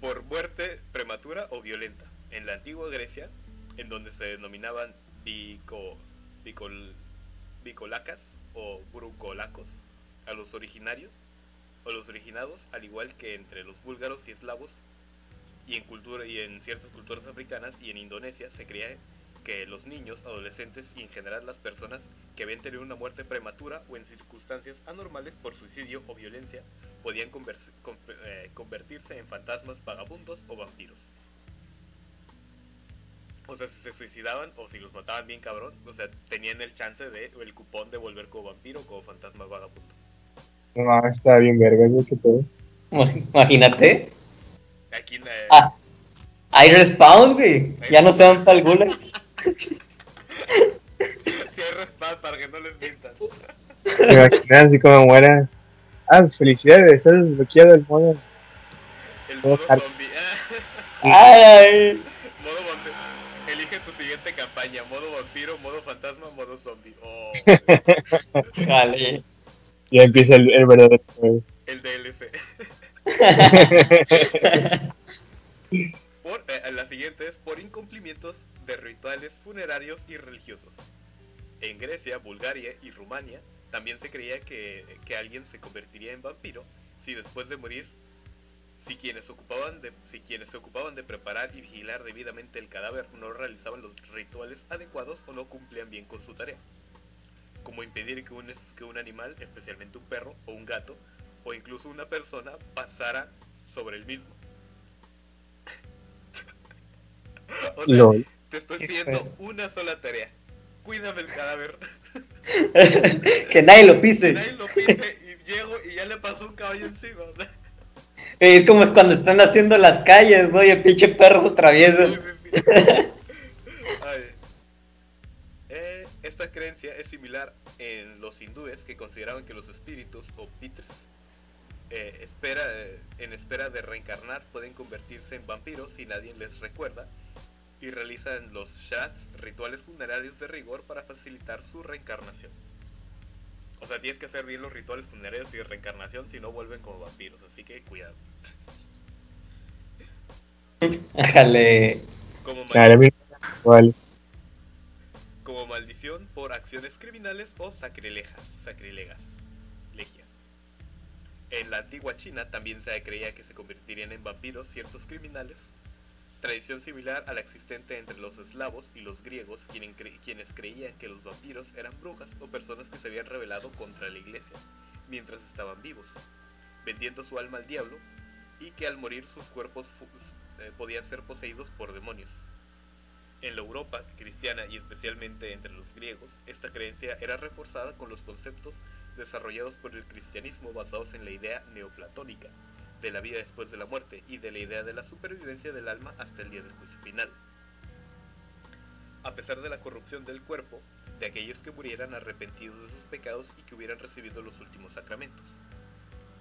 [SPEAKER 1] por muerte prematura o violenta. En la antigua Grecia, en donde se denominaban bico, bicol, bicolacas o brucolacos a los originarios o los originados, al igual que entre los búlgaros y eslavos y en cultura y en ciertas culturas africanas y en Indonesia se creía que los niños, adolescentes y en general las personas que habían tenido una muerte prematura o en circunstancias anormales por suicidio o violencia podían eh, convertirse en fantasmas vagabundos o vampiros. O sea, si se suicidaban o si los mataban bien cabrón, o sea, tenían el chance de, o el cupón de volver como vampiro o como fantasma vagabundo.
[SPEAKER 3] No, está bien verga, güey, que todo.
[SPEAKER 2] Imagínate.
[SPEAKER 1] Aquí en, eh,
[SPEAKER 2] Ah, hay respawn, güey. Ya no se van para el gulag.
[SPEAKER 1] si hay respawn para que no les mintan.
[SPEAKER 3] Te imaginas así como mueras. Ah, felicidades, has desbloqueado el modo.
[SPEAKER 1] El modo
[SPEAKER 3] hard.
[SPEAKER 1] zombie.
[SPEAKER 2] Ay,
[SPEAKER 1] modo vampiro. Elige tu siguiente campaña. Modo vampiro, modo fantasma, modo zombie. Oh,
[SPEAKER 2] Vale.
[SPEAKER 3] Ya empieza el, el verdadero juego.
[SPEAKER 1] el DLC. Por, eh, la siguiente es por incumplimientos de rituales funerarios y religiosos. En Grecia, Bulgaria y Rumania también se creía que, que alguien se convertiría en vampiro si después de morir, si quienes, ocupaban de, si quienes se ocupaban de preparar y vigilar debidamente el cadáver no realizaban los rituales adecuados o no cumplían bien con su tarea. Como impedir que un, que un animal, especialmente un perro o un gato, o incluso una persona pasara sobre el mismo. o sea,
[SPEAKER 3] LOL.
[SPEAKER 1] te estoy pidiendo una sola tarea. Cuídame el cadáver.
[SPEAKER 2] que nadie lo
[SPEAKER 1] Que
[SPEAKER 2] pise.
[SPEAKER 1] nadie lo pise y llego y ya le pasó un caballo encima.
[SPEAKER 2] Es como cuando están haciendo las calles, ¿no? Y el pinche perro se atraviesa.
[SPEAKER 1] sí, sí, sí. Ay. Eh, esta creencia es similar en los hindúes que consideraban que los espíritus o pitres eh, espera, eh, en espera de reencarnar pueden convertirse en vampiros si nadie les recuerda y realizan los shrats, rituales funerarios de rigor para facilitar su reencarnación. O sea, tienes que hacer bien los rituales funerarios y de reencarnación si no vuelven como vampiros, así que cuidado.
[SPEAKER 2] Ájale.
[SPEAKER 1] Como como maldición por acciones criminales o sacrilejas, sacrilegas. Legia. En la antigua China también se creía que se convertirían en vampiros ciertos criminales, tradición similar a la existente entre los eslavos y los griegos, quienes, cre- quienes creían que los vampiros eran brujas o personas que se habían rebelado contra la iglesia mientras estaban vivos, vendiendo su alma al diablo y que al morir sus cuerpos eh, podían ser poseídos por demonios. En la Europa cristiana y especialmente entre los griegos, esta creencia era reforzada con los conceptos desarrollados por el cristianismo basados en la idea neoplatónica de la vida después de la muerte y de la idea de la supervivencia del alma hasta el día del juicio final. A pesar de la corrupción del cuerpo, de aquellos que murieran arrepentidos de sus pecados y que hubieran recibido los últimos sacramentos.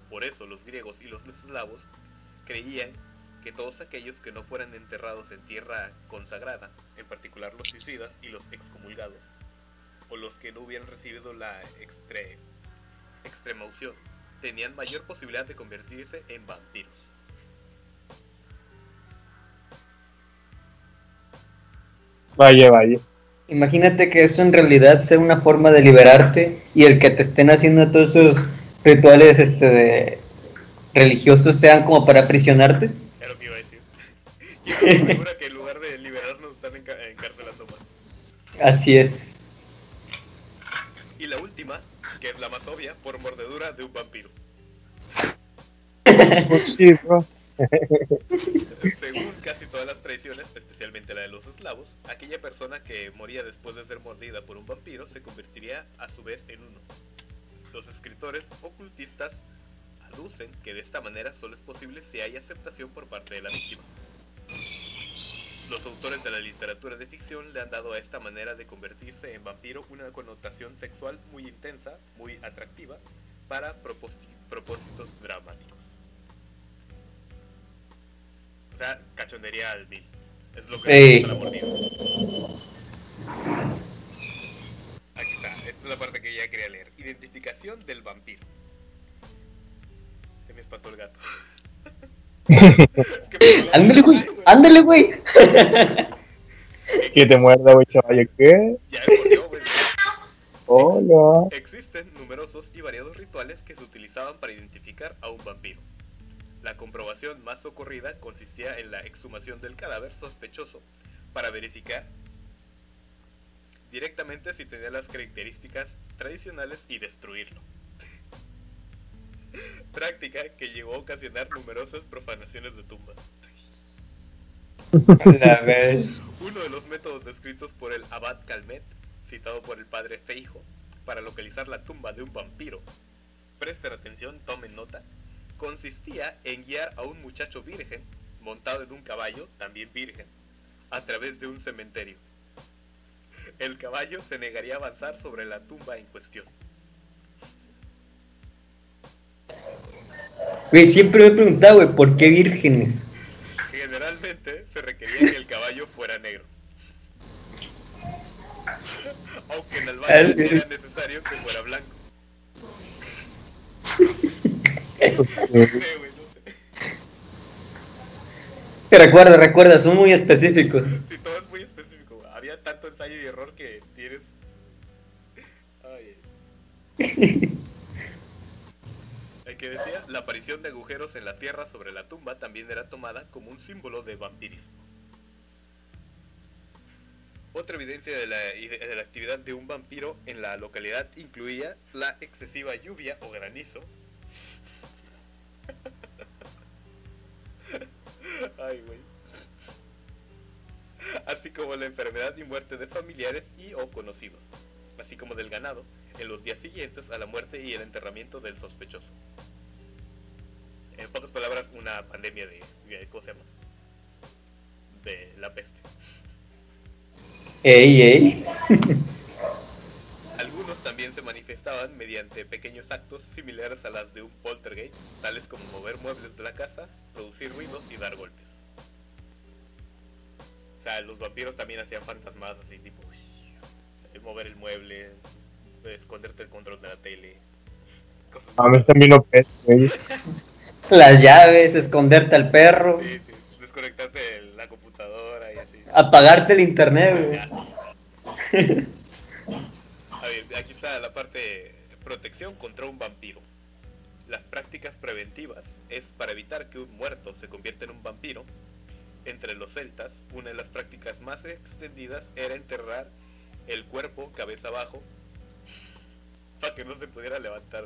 [SPEAKER 1] Por eso los griegos y los eslavos creían que todos aquellos que no fueran enterrados en tierra consagrada, en particular los suicidas y los excomulgados, o los que no hubieran recibido la extre, tenían mayor posibilidad de convertirse en vampiros.
[SPEAKER 3] Vaya, vaya.
[SPEAKER 2] Imagínate que eso en realidad sea una forma de liberarte y el que te estén haciendo todos esos rituales este de religiosos sean como para aprisionarte.
[SPEAKER 1] Es lo que iba a decir. Y estoy segura que en lugar de liberarnos están enca- encarcelando más.
[SPEAKER 2] Así es.
[SPEAKER 1] Que es la más obvia, por mordedura de un vampiro. Según casi todas las tradiciones, especialmente la de los eslavos, aquella persona que moría después de ser mordida por un vampiro se convertiría a su vez en uno. Los escritores ocultistas aducen que de esta manera solo es posible si hay aceptación por parte de la víctima. Los autores de la literatura de ficción le han dado a esta manera de convertirse en vampiro una connotación sexual muy intensa, muy atractiva, para propósitos dramáticos. O sea, cachondería al mil. Es lo que
[SPEAKER 2] Sí.
[SPEAKER 1] la mordida. Aquí está, esta es la parte que ya quería leer. Identificación del vampiro. Se me espantó el gato.
[SPEAKER 2] Ándale, güey. Ándale.
[SPEAKER 3] Que te muerda, güey, chaval. ¿Qué?
[SPEAKER 1] Ya me mordió, güey.
[SPEAKER 3] Hola.
[SPEAKER 1] Existen numerosos y variados rituales que se utilizaban para identificar a un vampiro. La comprobación más ocurrida consistía en la exhumación del cadáver sospechoso para verificar directamente si tenía las características tradicionales y destruirlo. Práctica que llegó a ocasionar numerosas profanaciones de tumbas. Uno de los métodos descritos por el abad Calmet, citado por el padre Feijo, para localizar la tumba de un vampiro, presten atención, tomen nota, consistía en guiar a un muchacho virgen, montado en un caballo, también virgen, a través de un cementerio. El caballo se negaría a avanzar sobre la tumba en cuestión.
[SPEAKER 2] Güey, siempre me he preguntado, güey, ¿por qué vírgenes?
[SPEAKER 1] Generalmente se requería que el caballo fuera negro. Aunque en
[SPEAKER 2] Ah, sí.
[SPEAKER 1] era necesario que fuera blanco. No sé, güey, no sé.
[SPEAKER 2] Recuerda, recuerda, son muy específicos.
[SPEAKER 1] Sí, todo es muy específico. Había tanto ensayo y error que tienes. Ay. La aparición de agujeros en la tierra sobre la tumba también era tomada como un símbolo de vampirismo. Otra evidencia de la, actividad de un vampiro en la localidad incluía la excesiva lluvia o granizo. Así como la enfermedad y muerte de familiares y o conocidos, así como del ganado, en los días siguientes a la muerte y el enterramiento del sospechoso. En pocas palabras, una pandemia de, de- ¿cómo se llama? De la peste.
[SPEAKER 2] Ey, ey.
[SPEAKER 1] Algunos también se manifestaban mediante pequeños actos similares a las de un poltergeist, tales como mover muebles de la casa, producir ruidos y dar golpes. O sea, los vampiros también hacían fantasmas así, tipo mover el mueble, esconderte el control de la tele. Cosas
[SPEAKER 3] están viendo pez, güey.
[SPEAKER 2] Las llaves, esconderte al perro,
[SPEAKER 1] Sí, sí, desconectarte de la computadora y así.
[SPEAKER 2] apagarte el internet, güey.
[SPEAKER 1] A ver, aquí está la parte protección contra un vampiro. Las prácticas preventivas es para evitar que un muerto se convierta en un vampiro. Entre los celtas, una de las prácticas más extendidas era enterrar el cuerpo cabeza abajo para que no se pudiera levantar.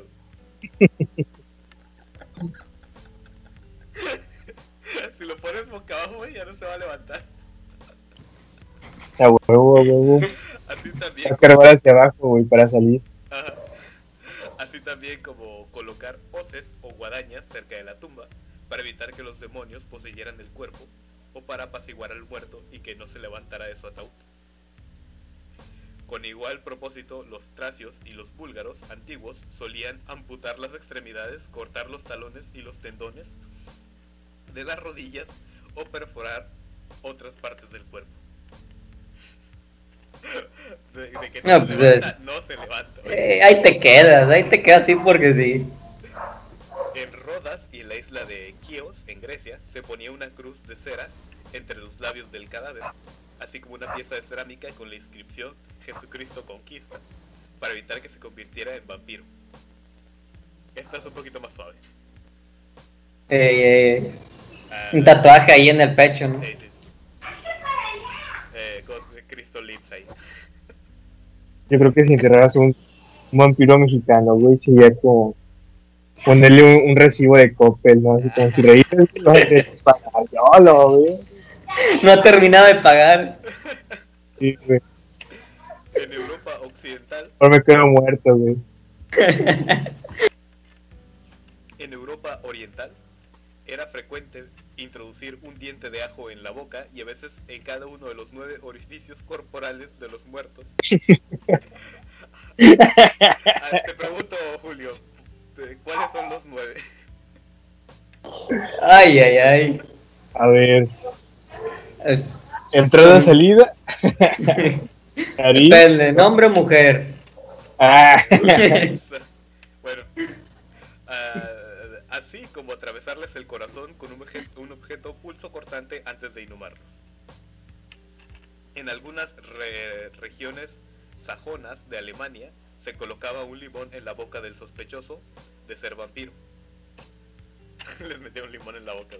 [SPEAKER 1] si lo pones boca abajo ya no se va a levantar.
[SPEAKER 3] A huevo, a huevo.
[SPEAKER 1] Así también
[SPEAKER 3] Vas a cargar hacia abajo, güey, para salir.
[SPEAKER 1] Ajá. Así también como colocar hoces o guadañas cerca de la tumba para evitar que los demonios poseyeran el cuerpo o para apaciguar al muerto y que no se levantara de su ataúd. Con igual propósito, los tracios y los búlgaros antiguos solían amputar las extremidades, cortar los talones y los tendones de las rodillas o perforar otras partes del cuerpo. De, de que
[SPEAKER 2] No,
[SPEAKER 1] no,
[SPEAKER 2] pues
[SPEAKER 1] se levanta,
[SPEAKER 2] es-
[SPEAKER 1] no se levanta.
[SPEAKER 2] Eh, ahí te quedas, ahí te quedas así porque sí.
[SPEAKER 1] En Rodas y en la isla de Chios, en Grecia, se ponía una cruz de cera entre los labios del cadáver, así como una pieza de cerámica con la inscripción Jesucristo conquista, para evitar que se convirtiera en vampiro. Esta es un poquito más suave.
[SPEAKER 2] Eh, eh,
[SPEAKER 1] Ah,
[SPEAKER 2] un tatuaje ahí en el pecho, ¿no?
[SPEAKER 1] sí, sí, sí. Eh, con Cristo Lips ahí.
[SPEAKER 3] Yo creo que si enterraras un, un vampiro mexicano, güey, sería como ponerle un, un recibo de Coppel, ¿no? Así como si reír, no solo, güey.
[SPEAKER 2] No ha terminado de pagar.
[SPEAKER 3] Sí, güey.
[SPEAKER 1] En Europa Occidental,
[SPEAKER 3] Ahora me quedo muerto, güey.
[SPEAKER 1] en Europa Oriental, era frecuente introducir un diente de ajo en la boca y a veces en cada uno de los nueve orificios corporales de los muertos. Ah, te pregunto, Julio, ¿te- ¿cuáles son los nueve?
[SPEAKER 2] Ay, ay, ay.
[SPEAKER 3] A ver,
[SPEAKER 2] Es...
[SPEAKER 3] entrada, salida. Nariz.
[SPEAKER 2] Depende, nombre o mujer.
[SPEAKER 3] Ah,
[SPEAKER 1] como atravesarles el corazón con un objeto, un objeto pulso cortante antes de inhumarlos. En algunas re- regiones sajonas de Alemania se colocaba un limón en la boca del sospechoso de ser vampiro. Les metía un limón en la boca.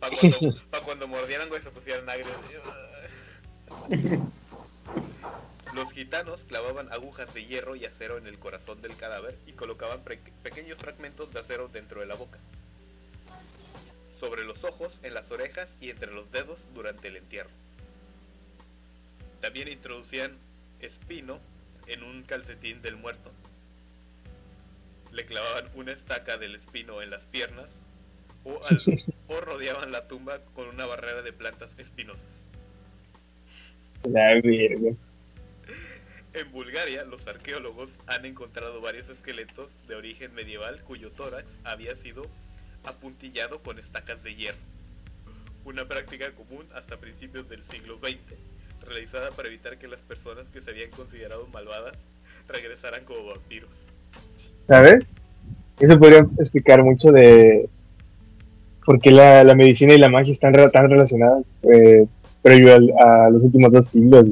[SPEAKER 1] Para cuando, pa' cuando mordieran, güey, se pusieran agrios. Los gitanos clavaban agujas de hierro y acero en el corazón del cadáver y colocaban pequeños fragmentos de acero dentro de la boca, sobre los ojos, en las orejas y entre los dedos durante el entierro. También introducían espino en un calcetín del muerto. Le clavaban una estaca del espino en las piernas o, al- o rodeaban la tumba con una barrera de plantas espinosas.
[SPEAKER 3] la verga.
[SPEAKER 1] En Bulgaria, los arqueólogos han encontrado varios esqueletos de origen medieval cuyo tórax había sido apuntillado con estacas de hierro. Una práctica común hasta principios del siglo XX, realizada para evitar que las personas que se habían considerado malvadas regresaran como vampiros.
[SPEAKER 3] ¿Sabes? Eso podría explicar mucho de por qué la, medicina y la magia están tan relacionadas eh, previo al- a los últimos dos siglos.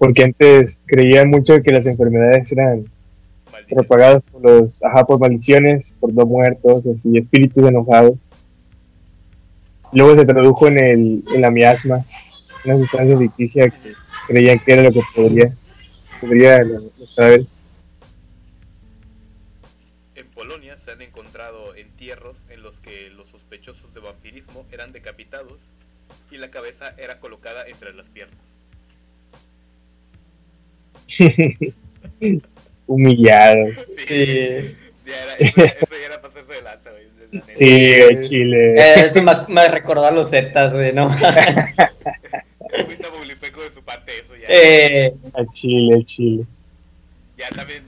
[SPEAKER 3] Porque antes creían mucho que las enfermedades eran
[SPEAKER 1] maldita.
[SPEAKER 3] propagadas por los, ajá, por maldiciones, por los muertos, así, espíritus enojados. Luego se tradujo en el, en la miasma, una sustancia ficticia que creían que era lo que podría, podría los cadáveres.
[SPEAKER 1] En Polonia se han encontrado entierros en los que los sospechosos de vampirismo eran decapitados y la cabeza era colocada entre las piernas.
[SPEAKER 3] Humillado.
[SPEAKER 2] Sí.
[SPEAKER 1] Ya era, eso, eso ya era pasarse de lanza, güey.
[SPEAKER 3] Sí, el chile.
[SPEAKER 2] Eh, eso me, me recordó a los Zetas, güey, ¿no?
[SPEAKER 1] Muy tabulipeco de su parte eso ya.
[SPEAKER 2] Eh,
[SPEAKER 3] El chile, el chile.
[SPEAKER 1] Ya también,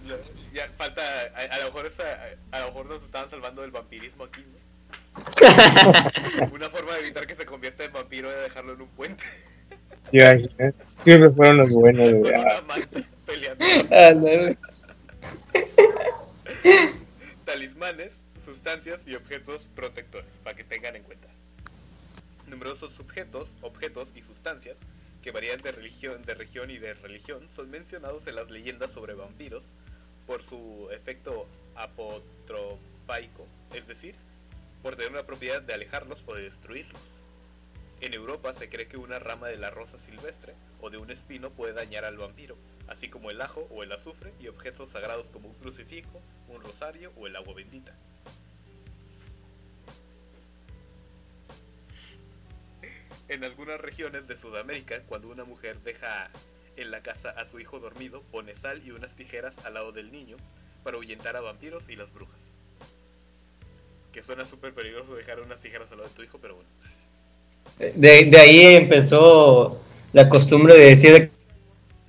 [SPEAKER 1] ya falta, a, a lo mejor esa, a, lo mejor nos estaban salvando del vampirismo aquí, ¿no? Una forma de evitar que se convierta en vampiro era dejarlo en un puente
[SPEAKER 3] siempre fueron los buenos. güey.
[SPEAKER 1] Peleando.
[SPEAKER 2] ándale.
[SPEAKER 1] Talismanes, sustancias y objetos protectores, para que tengan en cuenta. Numerosos objetos y sustancias que varían de religión, de región y de religión son mencionados en las leyendas sobre vampiros por su efecto apotropaico, es decir, por tener una propiedad de alejarlos o de destruirlos. En Europa se cree que una rama de la rosa silvestre o de un espino puede dañar al vampiro, así como el ajo o el azufre y objetos sagrados como un crucifijo, un rosario o el agua bendita. En algunas regiones de Sudamérica, cuando una mujer deja en la casa a su hijo dormido, pone sal y unas tijeras al lado del niño para ahuyentar a vampiros y las brujas. Que suena súper peligroso dejar unas tijeras al lado de tu hijo, pero bueno.
[SPEAKER 2] De, de ahí empezó la costumbre de decir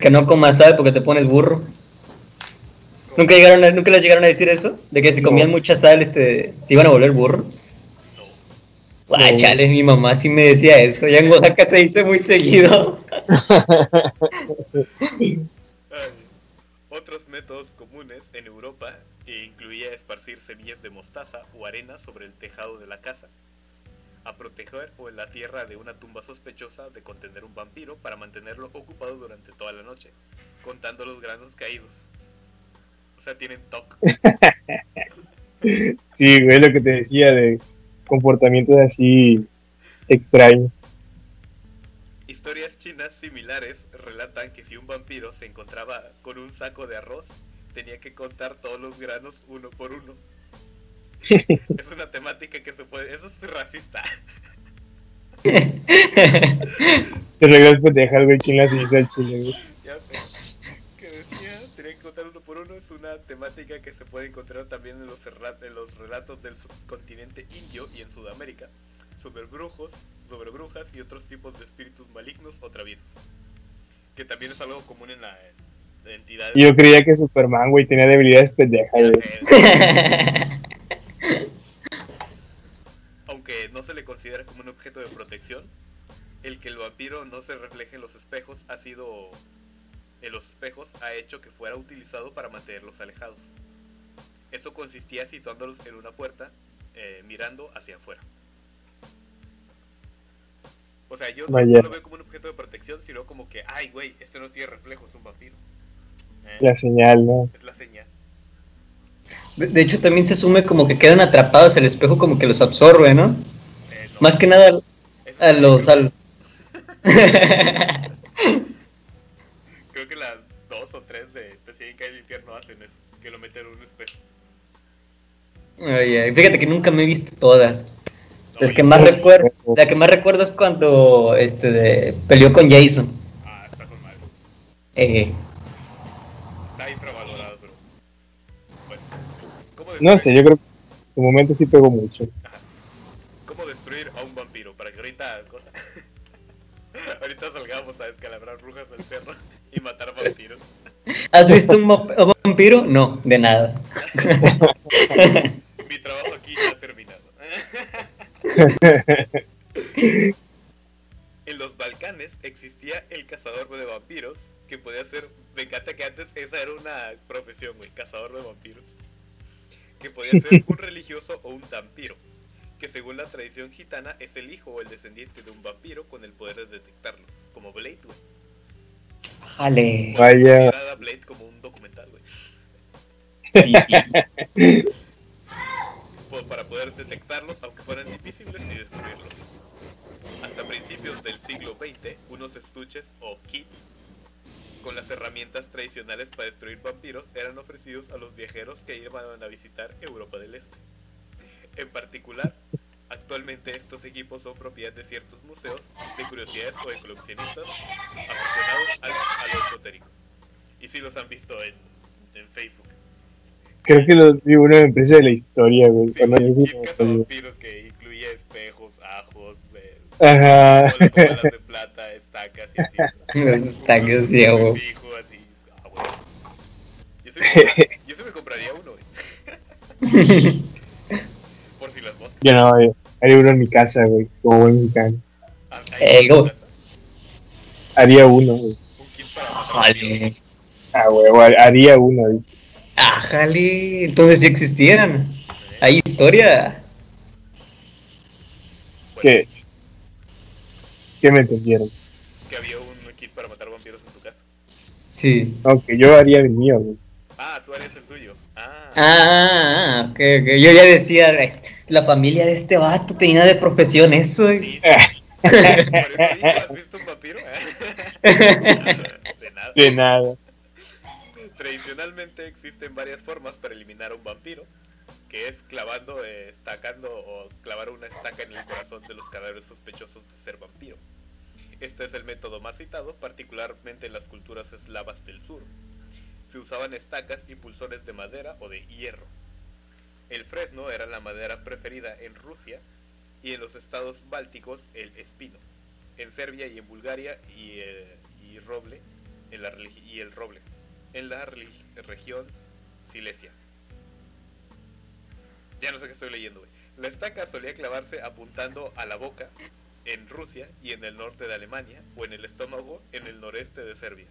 [SPEAKER 2] que no comas sal porque te pones burro. ¿Nunca, llegaron a- ¿Nunca les llegaron a decir eso? De que si
[SPEAKER 3] No.
[SPEAKER 2] comían mucha sal este, se iban a volver burros.
[SPEAKER 1] No.
[SPEAKER 3] No.
[SPEAKER 2] chale, mi mamá sí me decía eso. Ya en Oaxaca se dice muy seguido.
[SPEAKER 1] Otros métodos comunes en Europa incluía esparcir semillas de mostaza o arena sobre el tejado de la casa, a proteger o en la tierra de una tumba sospechosa de contener un vampiro para mantenerlo ocupado durante toda la noche, contando los granos caídos. O sea, tienen TOC.
[SPEAKER 3] Sí, güey, lo que te decía de comportamientos así extraños.
[SPEAKER 1] Historias chinas similares relatan que si un vampiro se encontraba con un saco de arroz, tenía que contar todos los granos uno por uno. Es una temática que se puede... Eso es racista.
[SPEAKER 3] Te reglas pendejas, güey, ¿quién las hizo al chile, güey?
[SPEAKER 1] Ya sé. Que decía, tenía que contar uno por uno. Es una temática que se puede encontrar también en los, rela- en los relatos del subcontinente indio y en Sudamérica. Sobre brujos, sobre brujas y otros tipos de espíritus malignos o traviesos. Que también es algo común en la en entidades.
[SPEAKER 3] Yo creía que Superman, güey, tenía debilidades pendejas, güey.
[SPEAKER 1] sé. Aunque no se le considera como un objeto de protección, el que el vampiro no se refleje en los espejos ha sido en los espejos ha hecho que fuera utilizado para mantenerlos alejados. Eso consistía situándolos en una puerta, eh, mirando hacia afuera. O sea, yo no-
[SPEAKER 3] Vaya.
[SPEAKER 1] no lo veo como un objeto de protección, sino como que, ay, güey, este no tiene reflejo, es un vampiro. Eh,
[SPEAKER 3] La señal, ¿no?
[SPEAKER 1] Es la señal.
[SPEAKER 2] De, de hecho, también se asume como que quedan atrapados, el espejo como que los absorbe, ¿no? Más que nada a los... Al...
[SPEAKER 1] Creo que las dos o tres de Te siguen caer el infierno hacen eso, que lo meten en un espejo.
[SPEAKER 2] Ay, ay, fíjate que nunca me he visto todas.
[SPEAKER 1] No,
[SPEAKER 2] El que más recuerdo, la que más recuerdo es cuando este de- peleó con Jason.
[SPEAKER 1] Ah, está con mal.
[SPEAKER 2] Eh,
[SPEAKER 1] Está infravalorado, pero. Bueno. ¿Cómo
[SPEAKER 3] No sé, yo creo que en su momento sí pegó mucho.
[SPEAKER 2] ¿Has visto un vampiro? No, de nada.
[SPEAKER 1] Mi trabajo aquí ya ha terminado. en los Balcanes existía el cazador de vampiros, que podía ser, me encanta que antes esa era una profesión, güey, cazador de vampiros, que podía ser un religioso o un vampiro, que según la tradición gitana es el hijo o el descendiente de un vampiro con el poder de detectarlos, como Blade, güey.
[SPEAKER 2] Jale.
[SPEAKER 3] Vaya.
[SPEAKER 1] Blade como un documental, güey.
[SPEAKER 2] Sí, sí.
[SPEAKER 1] po- para poder detectarlos aunque fueran invisibles y destruirlos. Hasta principios del siglo XX, unos estuches o kits con las herramientas tradicionales para destruir vampiros eran ofrecidos a los viajeros que iban a visitar Europa del Este. En particular, actualmente estos equipos son propiedad de ciertos museos de curiosidades o de coleccionistas aficionados al, a lo esotérico. Y si los han visto en, en Facebook.
[SPEAKER 3] Creo que lo vi una empresa de la historia, güey.
[SPEAKER 1] Sí,
[SPEAKER 3] no sé si
[SPEAKER 1] vampiros que incluía espejos, ajos, eh,
[SPEAKER 3] Ajá.
[SPEAKER 1] bolas- de plata, estacas y así.
[SPEAKER 2] Que sí.
[SPEAKER 1] Ah. Yo sí, me compra- yo sí me compraría uno, güey. Por si las moscas.
[SPEAKER 3] Yo no, eh, haría uno en mi casa, güey, como buen mexicano.
[SPEAKER 1] Ah,
[SPEAKER 2] Eh, go.
[SPEAKER 3] Haría uno, güey.
[SPEAKER 1] Un kit para matar vampiros.
[SPEAKER 2] Jale.
[SPEAKER 3] Ah, güey, haría uno, dice.
[SPEAKER 2] Ah, jale. Entonces sí existían. Hay historia.
[SPEAKER 3] ¿Qué? ¿Qué me entendieron?
[SPEAKER 1] que había un kit para matar vampiros en tu casa.
[SPEAKER 2] Sí.
[SPEAKER 3] Aunque yo haría el mío, güey.
[SPEAKER 1] Ah, tú harías el tuyo. Ah,
[SPEAKER 2] Ah, ah, ah, ok, ok. Yo ya decía, "Ay, la familia de este vato tenía de profesión eso. eh".
[SPEAKER 1] sí. sí. Por eso digo, ¿has visto un vampiro? De nada.
[SPEAKER 3] De nada.
[SPEAKER 1] Tradicionalmente existen varias formas para eliminar a un vampiro, que es clavando, eh, estacando o clavar una estaca en el corazón de los cadáveres sospechosos de ser vampiro. Este es el método más citado, particularmente en las culturas eslavas del sur. se usaban estacas y pulsones de madera o de hierro. El fresno era la madera preferida en Rusia y en los estados bálticos el espino. En Serbia y en Bulgaria y, eh, y roble en la y el roble en la región Silesia. Ya no sé qué estoy leyendo. La estaca solía clavarse apuntando a la boca en Rusia y en el norte de Alemania o en el estómago en el noreste de Serbia.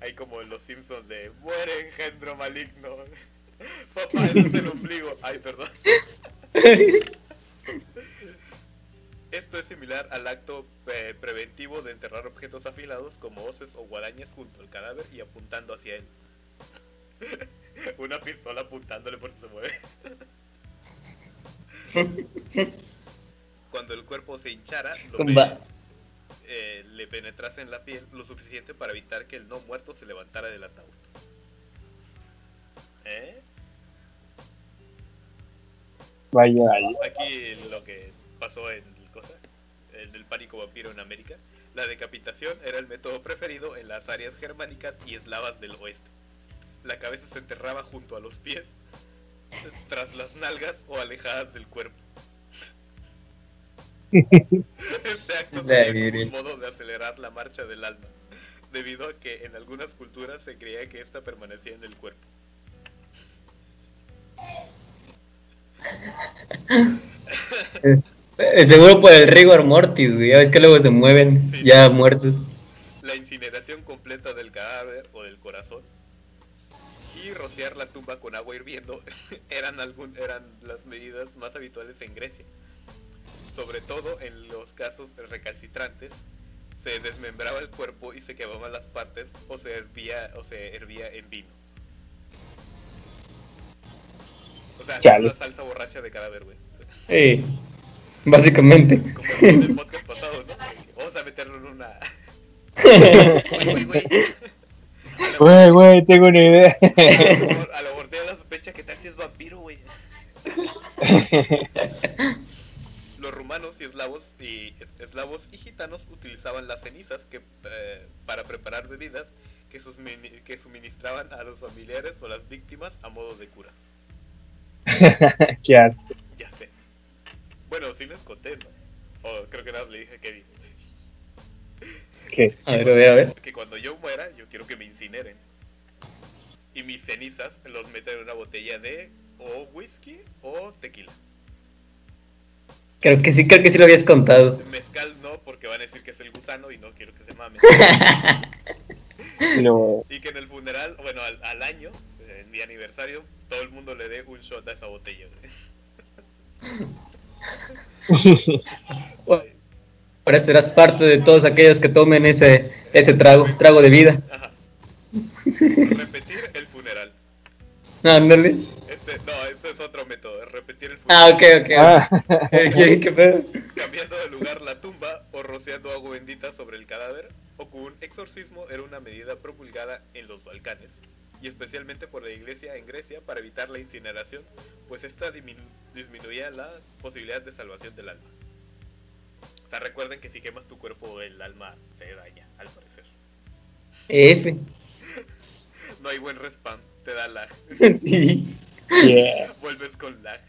[SPEAKER 1] Hay como en los Simpsons de muere engendro maligno. Papá, ese es el ombligo. Ay, perdón. Esto es similar al acto eh, preventivo de enterrar objetos afilados como hoces o guadañas junto al cadáver y apuntando hacia él. Una pistola apuntándole por si se mueve. Cuando el cuerpo se hinchara, lo pe- eh, le penetrase en la piel lo suficiente para evitar que el no muerto se levantara del ataúd. ¿Eh?
[SPEAKER 3] Vaya, vaya.
[SPEAKER 1] Aquí lo que pasó en, cosa, en el pánico vampiro en América. La decapitación era el método preferido en las áreas germánicas y eslavas del oeste. La cabeza se enterraba junto a los pies, tras las nalgas o alejadas del cuerpo. Este acto sería un modo de acelerar la marcha del alma, debido a que en algunas culturas se creía que ésta permanecía en el cuerpo.
[SPEAKER 2] Seguro por el rigor mortis, güey. Ya ves que luego se mueven
[SPEAKER 1] Sí.
[SPEAKER 2] ya muertos.
[SPEAKER 1] la incineración completa del cadáver o del corazón y rociar la tumba con agua hirviendo eran, algún, eran las medidas más habituales en Grecia. Sobre todo en los casos recalcitrantes, se desmembraba el cuerpo y se quemaban las partes o se hervía, o se hervía en vino. O sea,
[SPEAKER 3] Chale.
[SPEAKER 1] una salsa borracha de cadáver, güey.
[SPEAKER 2] Sí, básicamente.
[SPEAKER 1] Como en el podcast pasado, ¿no? Vamos a meterlo en una... Güey, güey, güey. La-
[SPEAKER 3] Güey, tengo una idea.
[SPEAKER 1] A lo te da la sospecha que Taxi es vampiro, güey. Los rumanos y eslavos y eslavos y gitanos utilizaban las cenizas que, eh, para preparar bebidas que, susmini- que suministraban a los familiares o las víctimas a modo de cura.
[SPEAKER 3] Qué asco.
[SPEAKER 1] Ya sé. Bueno, sí les conté, ¿no? O creo que nada le dije a Kevin.
[SPEAKER 3] ¿Qué?
[SPEAKER 2] A ver, a ver, a ver.
[SPEAKER 1] Que cuando yo muera, yo quiero que me incineren. Y mis cenizas los meten en una botella de o whisky o tequila.
[SPEAKER 2] Creo que sí, creo que sí lo habías contado.
[SPEAKER 1] Mezcal no, porque van a decir que es el gusano y no quiero que se mame.
[SPEAKER 3] Y luego,
[SPEAKER 1] y que en el funeral, bueno, al, al año, en mi aniversario, todo el mundo le dé un shot a esa botella.
[SPEAKER 2] Ahora serás parte de todos aquellos que tomen ese, ese trago, trago de vida.
[SPEAKER 1] Ajá. Repetir el funeral.
[SPEAKER 2] Ándale.
[SPEAKER 1] Este, no, este es otro método, repetir el
[SPEAKER 2] Ah,
[SPEAKER 1] funeral.
[SPEAKER 2] ok, ok.
[SPEAKER 3] ah,
[SPEAKER 2] ¿Qué, qué, qué pedo?
[SPEAKER 1] Cambiando de lugar la tumba o rociando agua bendita sobre el cadáver o con un exorcismo era una medida promulgada en los Balcanes y especialmente por la iglesia en Grecia para evitar la incineración, pues esta disminuía la posibilidad de salvación del alma. O sea, recuerden que si quemas tu cuerpo el alma se daña, al parecer.
[SPEAKER 2] F.
[SPEAKER 1] No hay buen respawn, te da lag,
[SPEAKER 2] Sí.
[SPEAKER 3] yeah.
[SPEAKER 1] vuelves con lag.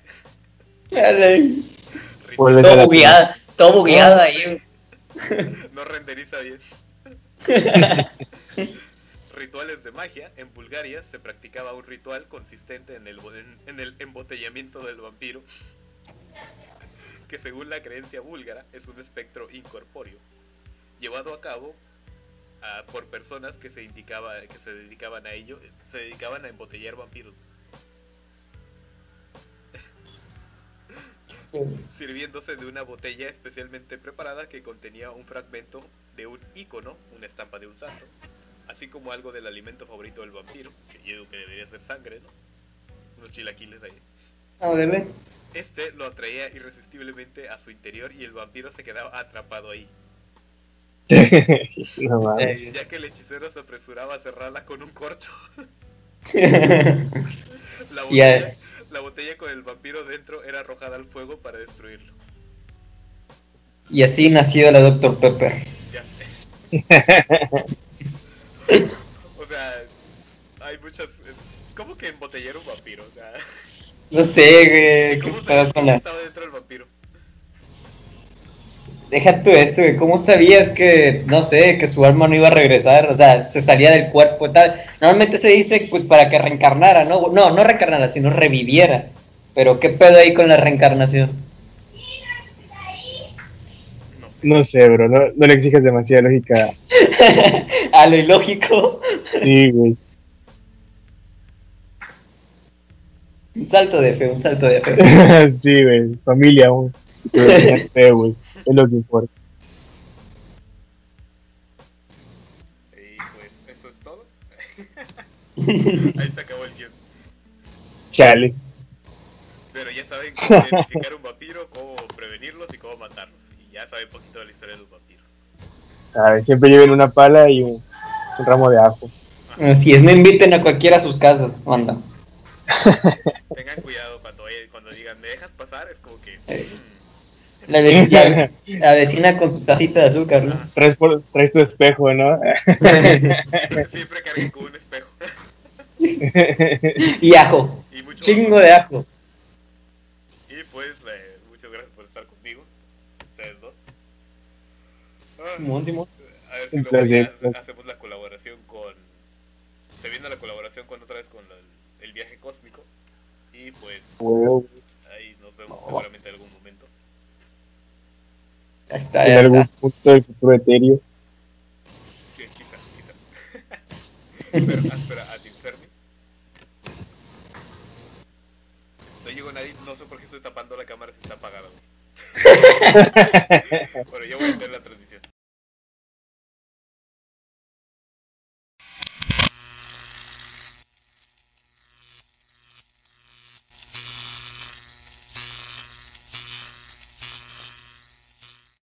[SPEAKER 3] Vuelves
[SPEAKER 2] Todo bugueada, todo bugueada ahí.
[SPEAKER 1] no renderiza bien. Rituales de magia. En Bulgaria se practicaba un ritual consistente en el, bo- en- en el embotellamiento del vampiro, que según la creencia búlgara es un espectro incorpóreo, llevado a cabo ah, por personas que se indicaba que se dedicaban a ello, se dedicaban a embotellar vampiros. sirviéndose de una botella especialmente preparada que contenía un fragmento de un ícono, una estampa de un santo, así como algo del alimento favorito del vampiro, que yo digo que debería ser sangre, ¿no? Unos chilaquiles ahí.
[SPEAKER 2] Ándale.
[SPEAKER 1] Este lo atraía irresistiblemente a su interior y el vampiro se quedaba atrapado ahí,
[SPEAKER 3] no mames.
[SPEAKER 2] Eh,
[SPEAKER 1] ya que el hechicero se apresuraba a cerrarla con un corcho. La botella, la botella con el vampiro dentro era arrojada al fuego para destruirlo.
[SPEAKER 2] Y así nació la Dr. Pepper.
[SPEAKER 1] Ya sé. o sea, muchas... eh, ¿Cómo que embotellar un vampiro? O sea,
[SPEAKER 2] No sé, güey. ¿Qué
[SPEAKER 1] ¿cómo
[SPEAKER 2] pedo
[SPEAKER 1] sabías
[SPEAKER 2] con
[SPEAKER 1] que
[SPEAKER 2] la...
[SPEAKER 1] estaba dentro del vampiro?
[SPEAKER 2] Deja tú eso, güey. ¿Cómo sabías que, no sé, que su alma no iba a regresar? O sea, se salía del cuerpo y tal. Normalmente se dice, pues, para que reencarnara, ¿no? No, no reencarnara, sino reviviera. Pero, ¿qué pedo ahí con la reencarnación?
[SPEAKER 1] No sé.
[SPEAKER 3] Bro, no, no le exiges demasiada lógica.
[SPEAKER 2] A lo ilógico.
[SPEAKER 3] Sí, güey.
[SPEAKER 2] Un salto de fe, un salto de fe.
[SPEAKER 3] sí, güey. Familia aún. Sé, güey. Es lo que importa.
[SPEAKER 1] Y pues eso es todo. Ahí se acabó el guion.
[SPEAKER 3] Chale.
[SPEAKER 1] Pero ya saben cómo identificar un vampiro, cómo prevenirlos y cómo matarlos. Y ya saben poquito de la historia de los vampiros.
[SPEAKER 3] Siempre lleven una pala y un, un ramo de ajo.
[SPEAKER 2] Así es, no inviten a cualquiera a sus casas, manda.
[SPEAKER 1] Tengan cuidado cuando, cuando digan, ¿me dejas pasar? Es como que...
[SPEAKER 2] Eh.
[SPEAKER 1] mm,
[SPEAKER 2] La vecina, la vecina con su tacita de azúcar, ¿no?
[SPEAKER 3] Traes, por- traes tu espejo, ¿no?
[SPEAKER 1] siempre, carguen con un espejo.
[SPEAKER 2] y ajo,
[SPEAKER 1] y mucho
[SPEAKER 2] chingo de ajo.
[SPEAKER 1] Y pues, eh, muchas gracias por estar conmigo. Ustedes dos. Ah,
[SPEAKER 2] Simón, Simón.
[SPEAKER 1] a ver si luego ya
[SPEAKER 3] placer.
[SPEAKER 1] hace- hacemos la colaboración con... Se viene la colaboración con otra vez con la- el viaje cósmico. Y pues ahí nos vemos seguramente en algún momento.
[SPEAKER 2] Ya está,
[SPEAKER 3] En algún
[SPEAKER 2] está.
[SPEAKER 3] punto del futuro etéreo.
[SPEAKER 1] Que quizás, quizás. Pero, ah, espera, a ti, Fermi. No llegó nadie, no sé por qué estoy tapando la cámara si está apagada. bueno, yo voy a entrar la transmisión.